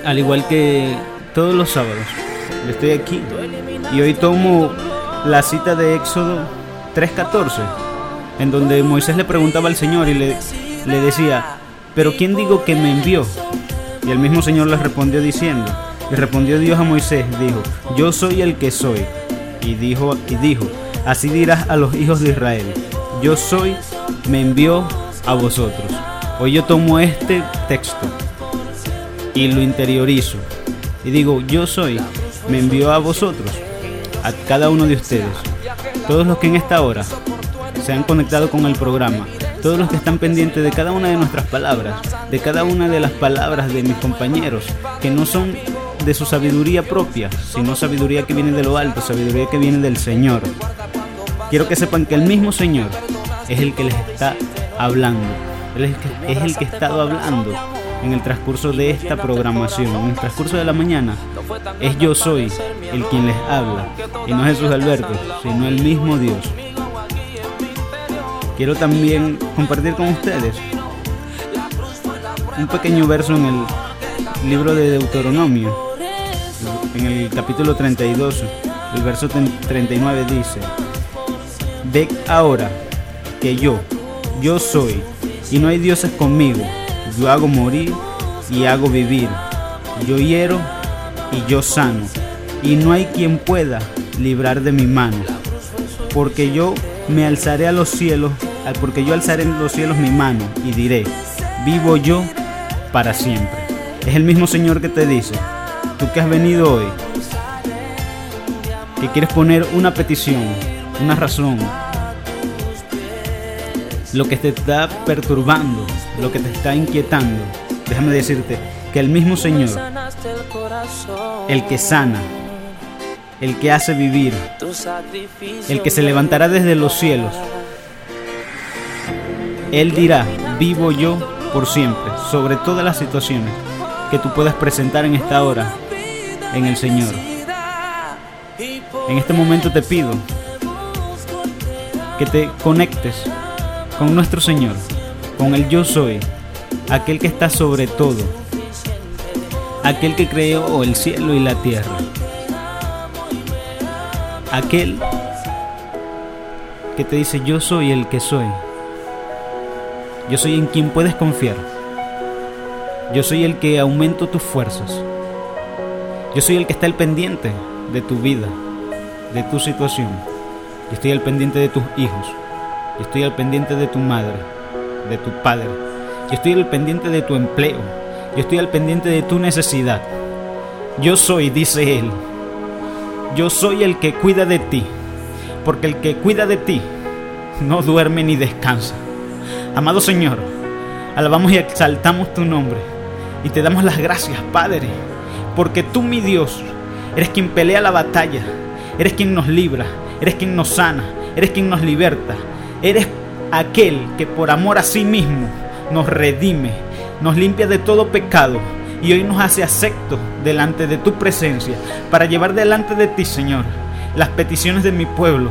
[SPEAKER 23] al igual que todos los sábados, estoy aquí y hoy tomo la cita de Éxodo 3.14, en donde Moisés le preguntaba al Señor y le, le decía, pero ¿quién digo que me envió? Y el mismo Señor le respondió diciendo, y respondió Dios a Moisés, dijo, yo soy el que soy. Y dijo, y dijo, así dirás a los hijos de Israel, yo soy, me envió a vosotros. Hoy yo tomo este texto y lo interiorizo. Y digo, yo soy, me envió a vosotros, a cada uno de ustedes. Todos los que en esta hora se han conectado con el programa, todos los que están pendientes de cada una de nuestras palabras, de cada una de las palabras de mis compañeros, que no son de su sabiduría propia, sino sabiduría que viene de lo alto, sabiduría que viene del Señor. quiero que sepan que el mismo Señor es el que les está hablando. Él es es el que ha estado hablando en el transcurso de esta programación. En el transcurso de la mañana es yo soy el quien les habla. Y no Jesús Alberto, sino el mismo Dios. Quiero también compartir con ustedes un pequeño verso en el libro de Deuteronomio, en el capítulo 32, el verso 39 dice, Ve ahora que yo, yo soy, y no hay dioses conmigo, yo hago morir y hago vivir, yo hiero y yo sano, y no hay quien pueda librar de mi mano, porque yo me alzaré a los cielos, porque yo alzaré en los cielos mi mano y diré, vivo yo para siempre. Es el mismo Señor que te dice, tú que has venido hoy, que quieres poner una petición, una razón, lo que te está perturbando, lo que te está inquietando, déjame decirte que el mismo Señor, el que sana, el que hace vivir, el que se levantará desde los cielos, Él dirá, vivo yo por siempre, sobre todas las situaciones que tú puedas presentar en esta hora en el Señor. En este momento te pido que te conectes con nuestro Señor, con el yo soy, aquel que está sobre todo, aquel que creó el cielo y la tierra, aquel que te dice yo soy el que soy, yo soy en quien puedes confiar, yo soy el que aumento tus fuerzas, yo soy el que está al pendiente de tu vida, de tu situación, yo estoy al pendiente de tus hijos, yo estoy al pendiente de tu madre, de tu padre, yo estoy al pendiente de tu empleo, yo estoy al pendiente de tu necesidad. Yo soy, dice Él, yo soy el que cuida de ti, porque el que cuida de ti no duerme ni descansa. Amado Señor, alabamos y exaltamos tu nombre y te damos las gracias, Padre, porque tú, mi Dios, eres quien pelea la batalla, eres quien nos libra, eres quien nos sana, eres quien nos liberta, eres aquel que por amor a sí mismo nos redime, nos limpia de todo pecado y hoy nos hace acepto delante de tu presencia para llevar delante de ti, Señor, las peticiones de mi pueblo,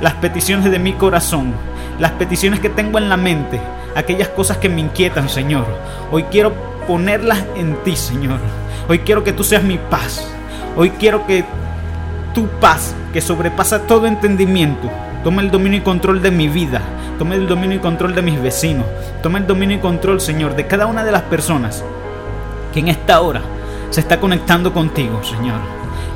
[SPEAKER 23] las peticiones de mi corazón, las peticiones que tengo en la mente, aquellas cosas que me inquietan, Señor. Hoy quiero ponerlas en ti, Señor. Hoy quiero que tú seas mi paz. Hoy quiero que tu paz, que sobrepasa todo entendimiento, tome el dominio y control de mi vida, tome el dominio y control de mis vecinos, tome el dominio y control, Señor, de cada una de las personas que en esta hora se está conectando contigo, Señor.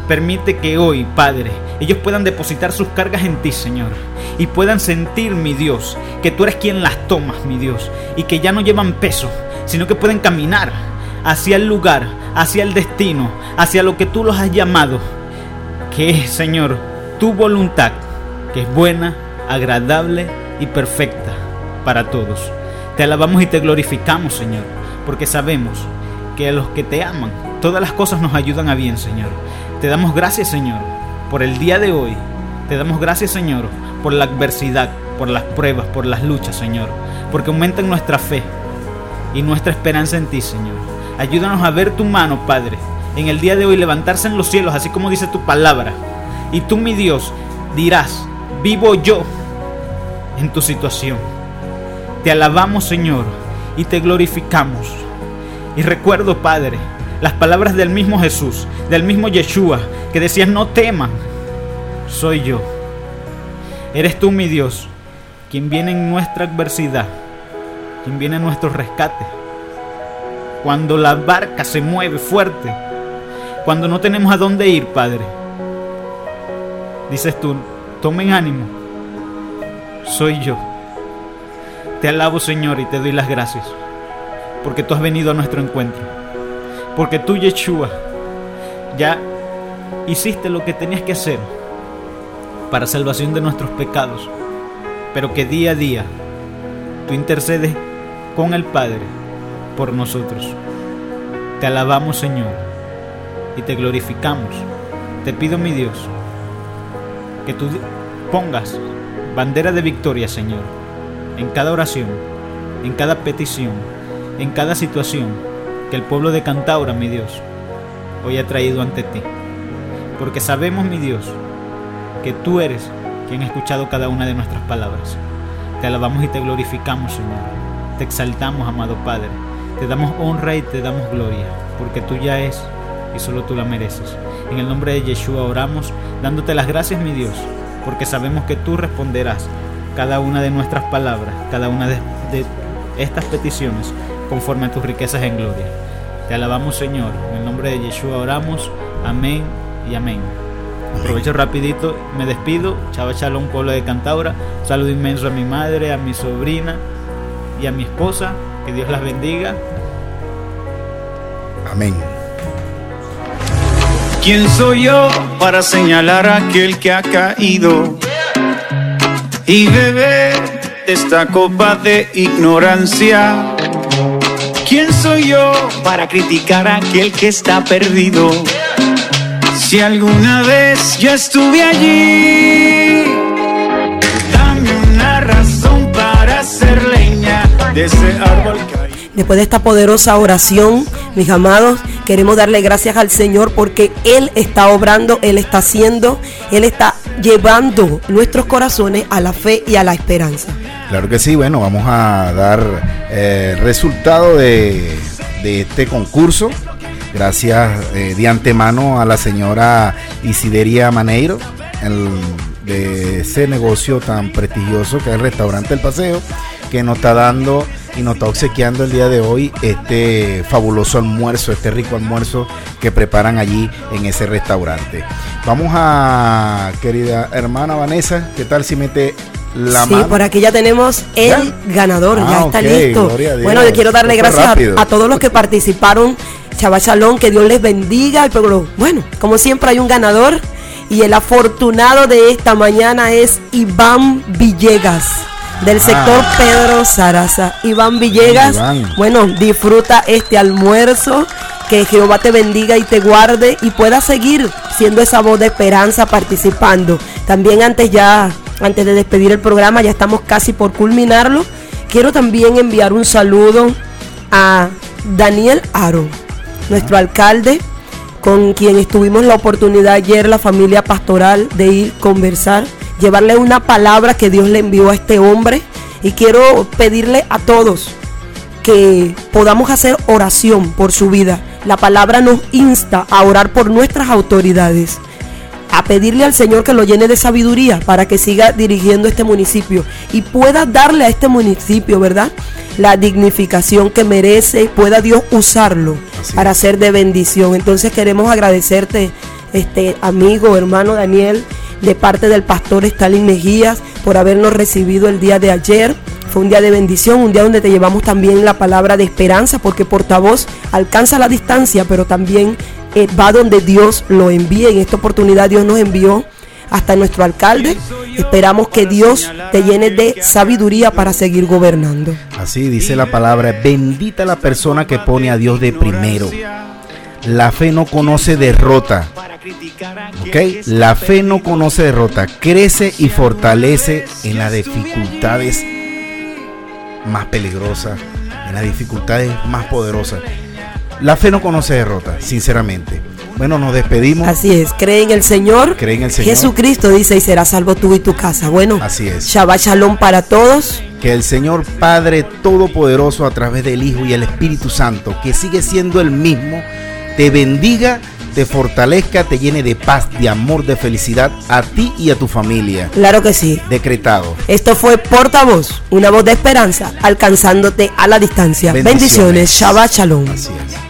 [SPEAKER 23] Permite que hoy, Padre, ellos puedan depositar sus cargas en ti, Señor, y puedan sentir, mi Dios, que tú eres quien las tomas, mi Dios, y que ya no llevan peso, sino que pueden caminar hacia el lugar, hacia el destino, hacia lo que tú los has llamado, que es, Señor, tu voluntad, que es buena, agradable y perfecta para todos. Te alabamos y te glorificamos, Señor, porque sabemos que a los que te aman, todas las cosas nos ayudan a bien, Señor. Te damos gracias, Señor, por el día de hoy. Te damos gracias, Señor, por la adversidad, por las pruebas, por las luchas, Señor, porque aumentan nuestra fe y nuestra esperanza en ti, Señor. Ayúdanos a ver tu mano, Padre, en el día de hoy levantarse en los cielos, así como dice tu palabra. Y tú, mi Dios, dirás, vivo yo en tu situación. Te alabamos, Señor, y te glorificamos. Y recuerdo, Padre, las palabras del mismo Jesús, del mismo Yeshua, que decías, no teman, soy yo. Eres tú, mi Dios, quien viene en nuestra adversidad, quien viene en nuestro rescate. Cuando la barca se mueve fuerte, cuando no tenemos a dónde ir, Padre, dices tú, tomen ánimo, soy yo. Te alabo, Señor, y te doy las gracias, porque tú has venido a nuestro encuentro, porque tú, Yeshua, ya hiciste lo que tenías que hacer para salvación de nuestros pecados, pero que día a día tú intercedes con el Padre por nosotros. Te alabamos, Señor, y te glorificamos. Te pido, mi Dios, que tú pongas bandera de victoria, Señor, en cada oración, en cada petición, en cada situación que el pueblo de Cantaura, mi Dios, hoy ha traído ante ti. Porque sabemos, mi Dios, que tú eres quien ha escuchado cada una de nuestras palabras. Te alabamos y te glorificamos, Señor. Te exaltamos, amado Padre. Te damos honra y te damos gloria, porque tú ya es y solo tú la mereces. En el nombre de Yeshua oramos, dándote las gracias, mi Dios, porque sabemos que tú responderás cada una de nuestras palabras, cada una de, estas peticiones, conforme a tus riquezas en gloria. Te alabamos, Señor. En el nombre de Yeshua oramos. Amén y amén. Aprovecho rapidito, me despido. Chava Shalom, pueblo de Cantaura. Saludo inmenso a mi madre, a mi sobrina y a mi esposa. Que Dios las bendiga.
[SPEAKER 9] Amén.
[SPEAKER 5] ¿Quién soy yo para señalar a aquel que ha caído y beber de esta copa de ignorancia? ¿Quién soy yo para criticar a aquel que está perdido? Si alguna vez yo estuve allí, de ese árbol caído.
[SPEAKER 8] Después de esta poderosa oración, mis amados, queremos darle gracias al Señor porque Él está obrando, Él está haciendo, Él está llevando nuestros corazones a la fe y a la esperanza.
[SPEAKER 9] Claro que sí, bueno, vamos a dar eh, resultado de, de este concurso. Gracias eh, de antemano a la señora Isideria Maneiro el- de ese negocio tan prestigioso que es el restaurante El Paseo, que nos está dando y nos está obsequiando el día de hoy este fabuloso almuerzo, este rico almuerzo que preparan allí en ese restaurante. Vamos a, querida hermana Vanessa, ¿qué tal si mete la
[SPEAKER 8] sí,
[SPEAKER 9] mano?
[SPEAKER 8] por aquí ya tenemos el
[SPEAKER 9] ¿Ya?
[SPEAKER 8] ganador, ya
[SPEAKER 9] Ah,
[SPEAKER 8] está listo. Bueno, le quiero darle
[SPEAKER 9] Esto
[SPEAKER 8] gracias a, a todos los que participaron. Chava Shalom, que Dios les bendiga. Pero bueno, como siempre hay un ganador. Y el afortunado de esta mañana es Iván Villegas. Del sector
[SPEAKER 9] Ah.
[SPEAKER 8] Pedro Zaraza. Iván Villegas,
[SPEAKER 9] Iván.
[SPEAKER 8] bueno, disfruta este almuerzo. Que Jehová te bendiga y te guarde y pueda seguir siendo esa voz de esperanza participando. También antes ya, antes de despedir el programa, ya estamos casi por culminarlo. Quiero también enviar un saludo a Daniel Aro, nuestro alcalde, con quien estuvimos la oportunidad ayer, la familia pastoral, de ir conversar, llevarle una palabra que Dios le envió a este hombre. Y quiero pedirle a todos que podamos hacer oración por su vida. La palabra nos insta a orar por nuestras autoridades, a pedirle al Señor que lo llene de sabiduría para que siga dirigiendo este municipio y pueda darle a este municipio, ¿verdad? La dignificación que merece y pueda Dios usarlo para ser de bendición. Entonces queremos agradecerte, este amigo, hermano Daniel, de parte del pastor Stalin Mejías, por habernos recibido el día de ayer. Fue un día de bendición, un día donde te llevamos también la palabra de esperanza, porque portavoz alcanza la distancia, pero también eh, va donde Dios lo envía. En esta oportunidad Dios nos envió hasta nuestro alcalde. Esperamos que Dios te llene de sabiduría para seguir gobernando.
[SPEAKER 9] Así dice la palabra, bendita la persona que pone a Dios de primero. La fe no conoce derrota. ¿Ok? La fe no conoce derrota. Crece y fortalece en las dificultades más peligrosas, en las dificultades más poderosas. La fe no conoce derrota, sinceramente. Bueno, nos despedimos.
[SPEAKER 8] Así es, cree en el Señor.
[SPEAKER 9] Cree en el Señor.
[SPEAKER 8] Jesucristo dice y será salvo tú y tu casa. Bueno,
[SPEAKER 9] Así es.
[SPEAKER 8] Shabbat Shalom para todos.
[SPEAKER 9] Que el Señor Padre Todopoderoso a través del Hijo y el Espíritu Santo, que sigue siendo el mismo, te bendiga, te fortalezca, te llene de paz, de amor, de felicidad a ti y a tu familia.
[SPEAKER 8] Claro que sí.
[SPEAKER 9] Decretado.
[SPEAKER 8] Esto fue Portavoz, una voz de esperanza, alcanzándote a la distancia.
[SPEAKER 9] Bendiciones.
[SPEAKER 8] Bendiciones. Shabbat Shalom.
[SPEAKER 9] Así es.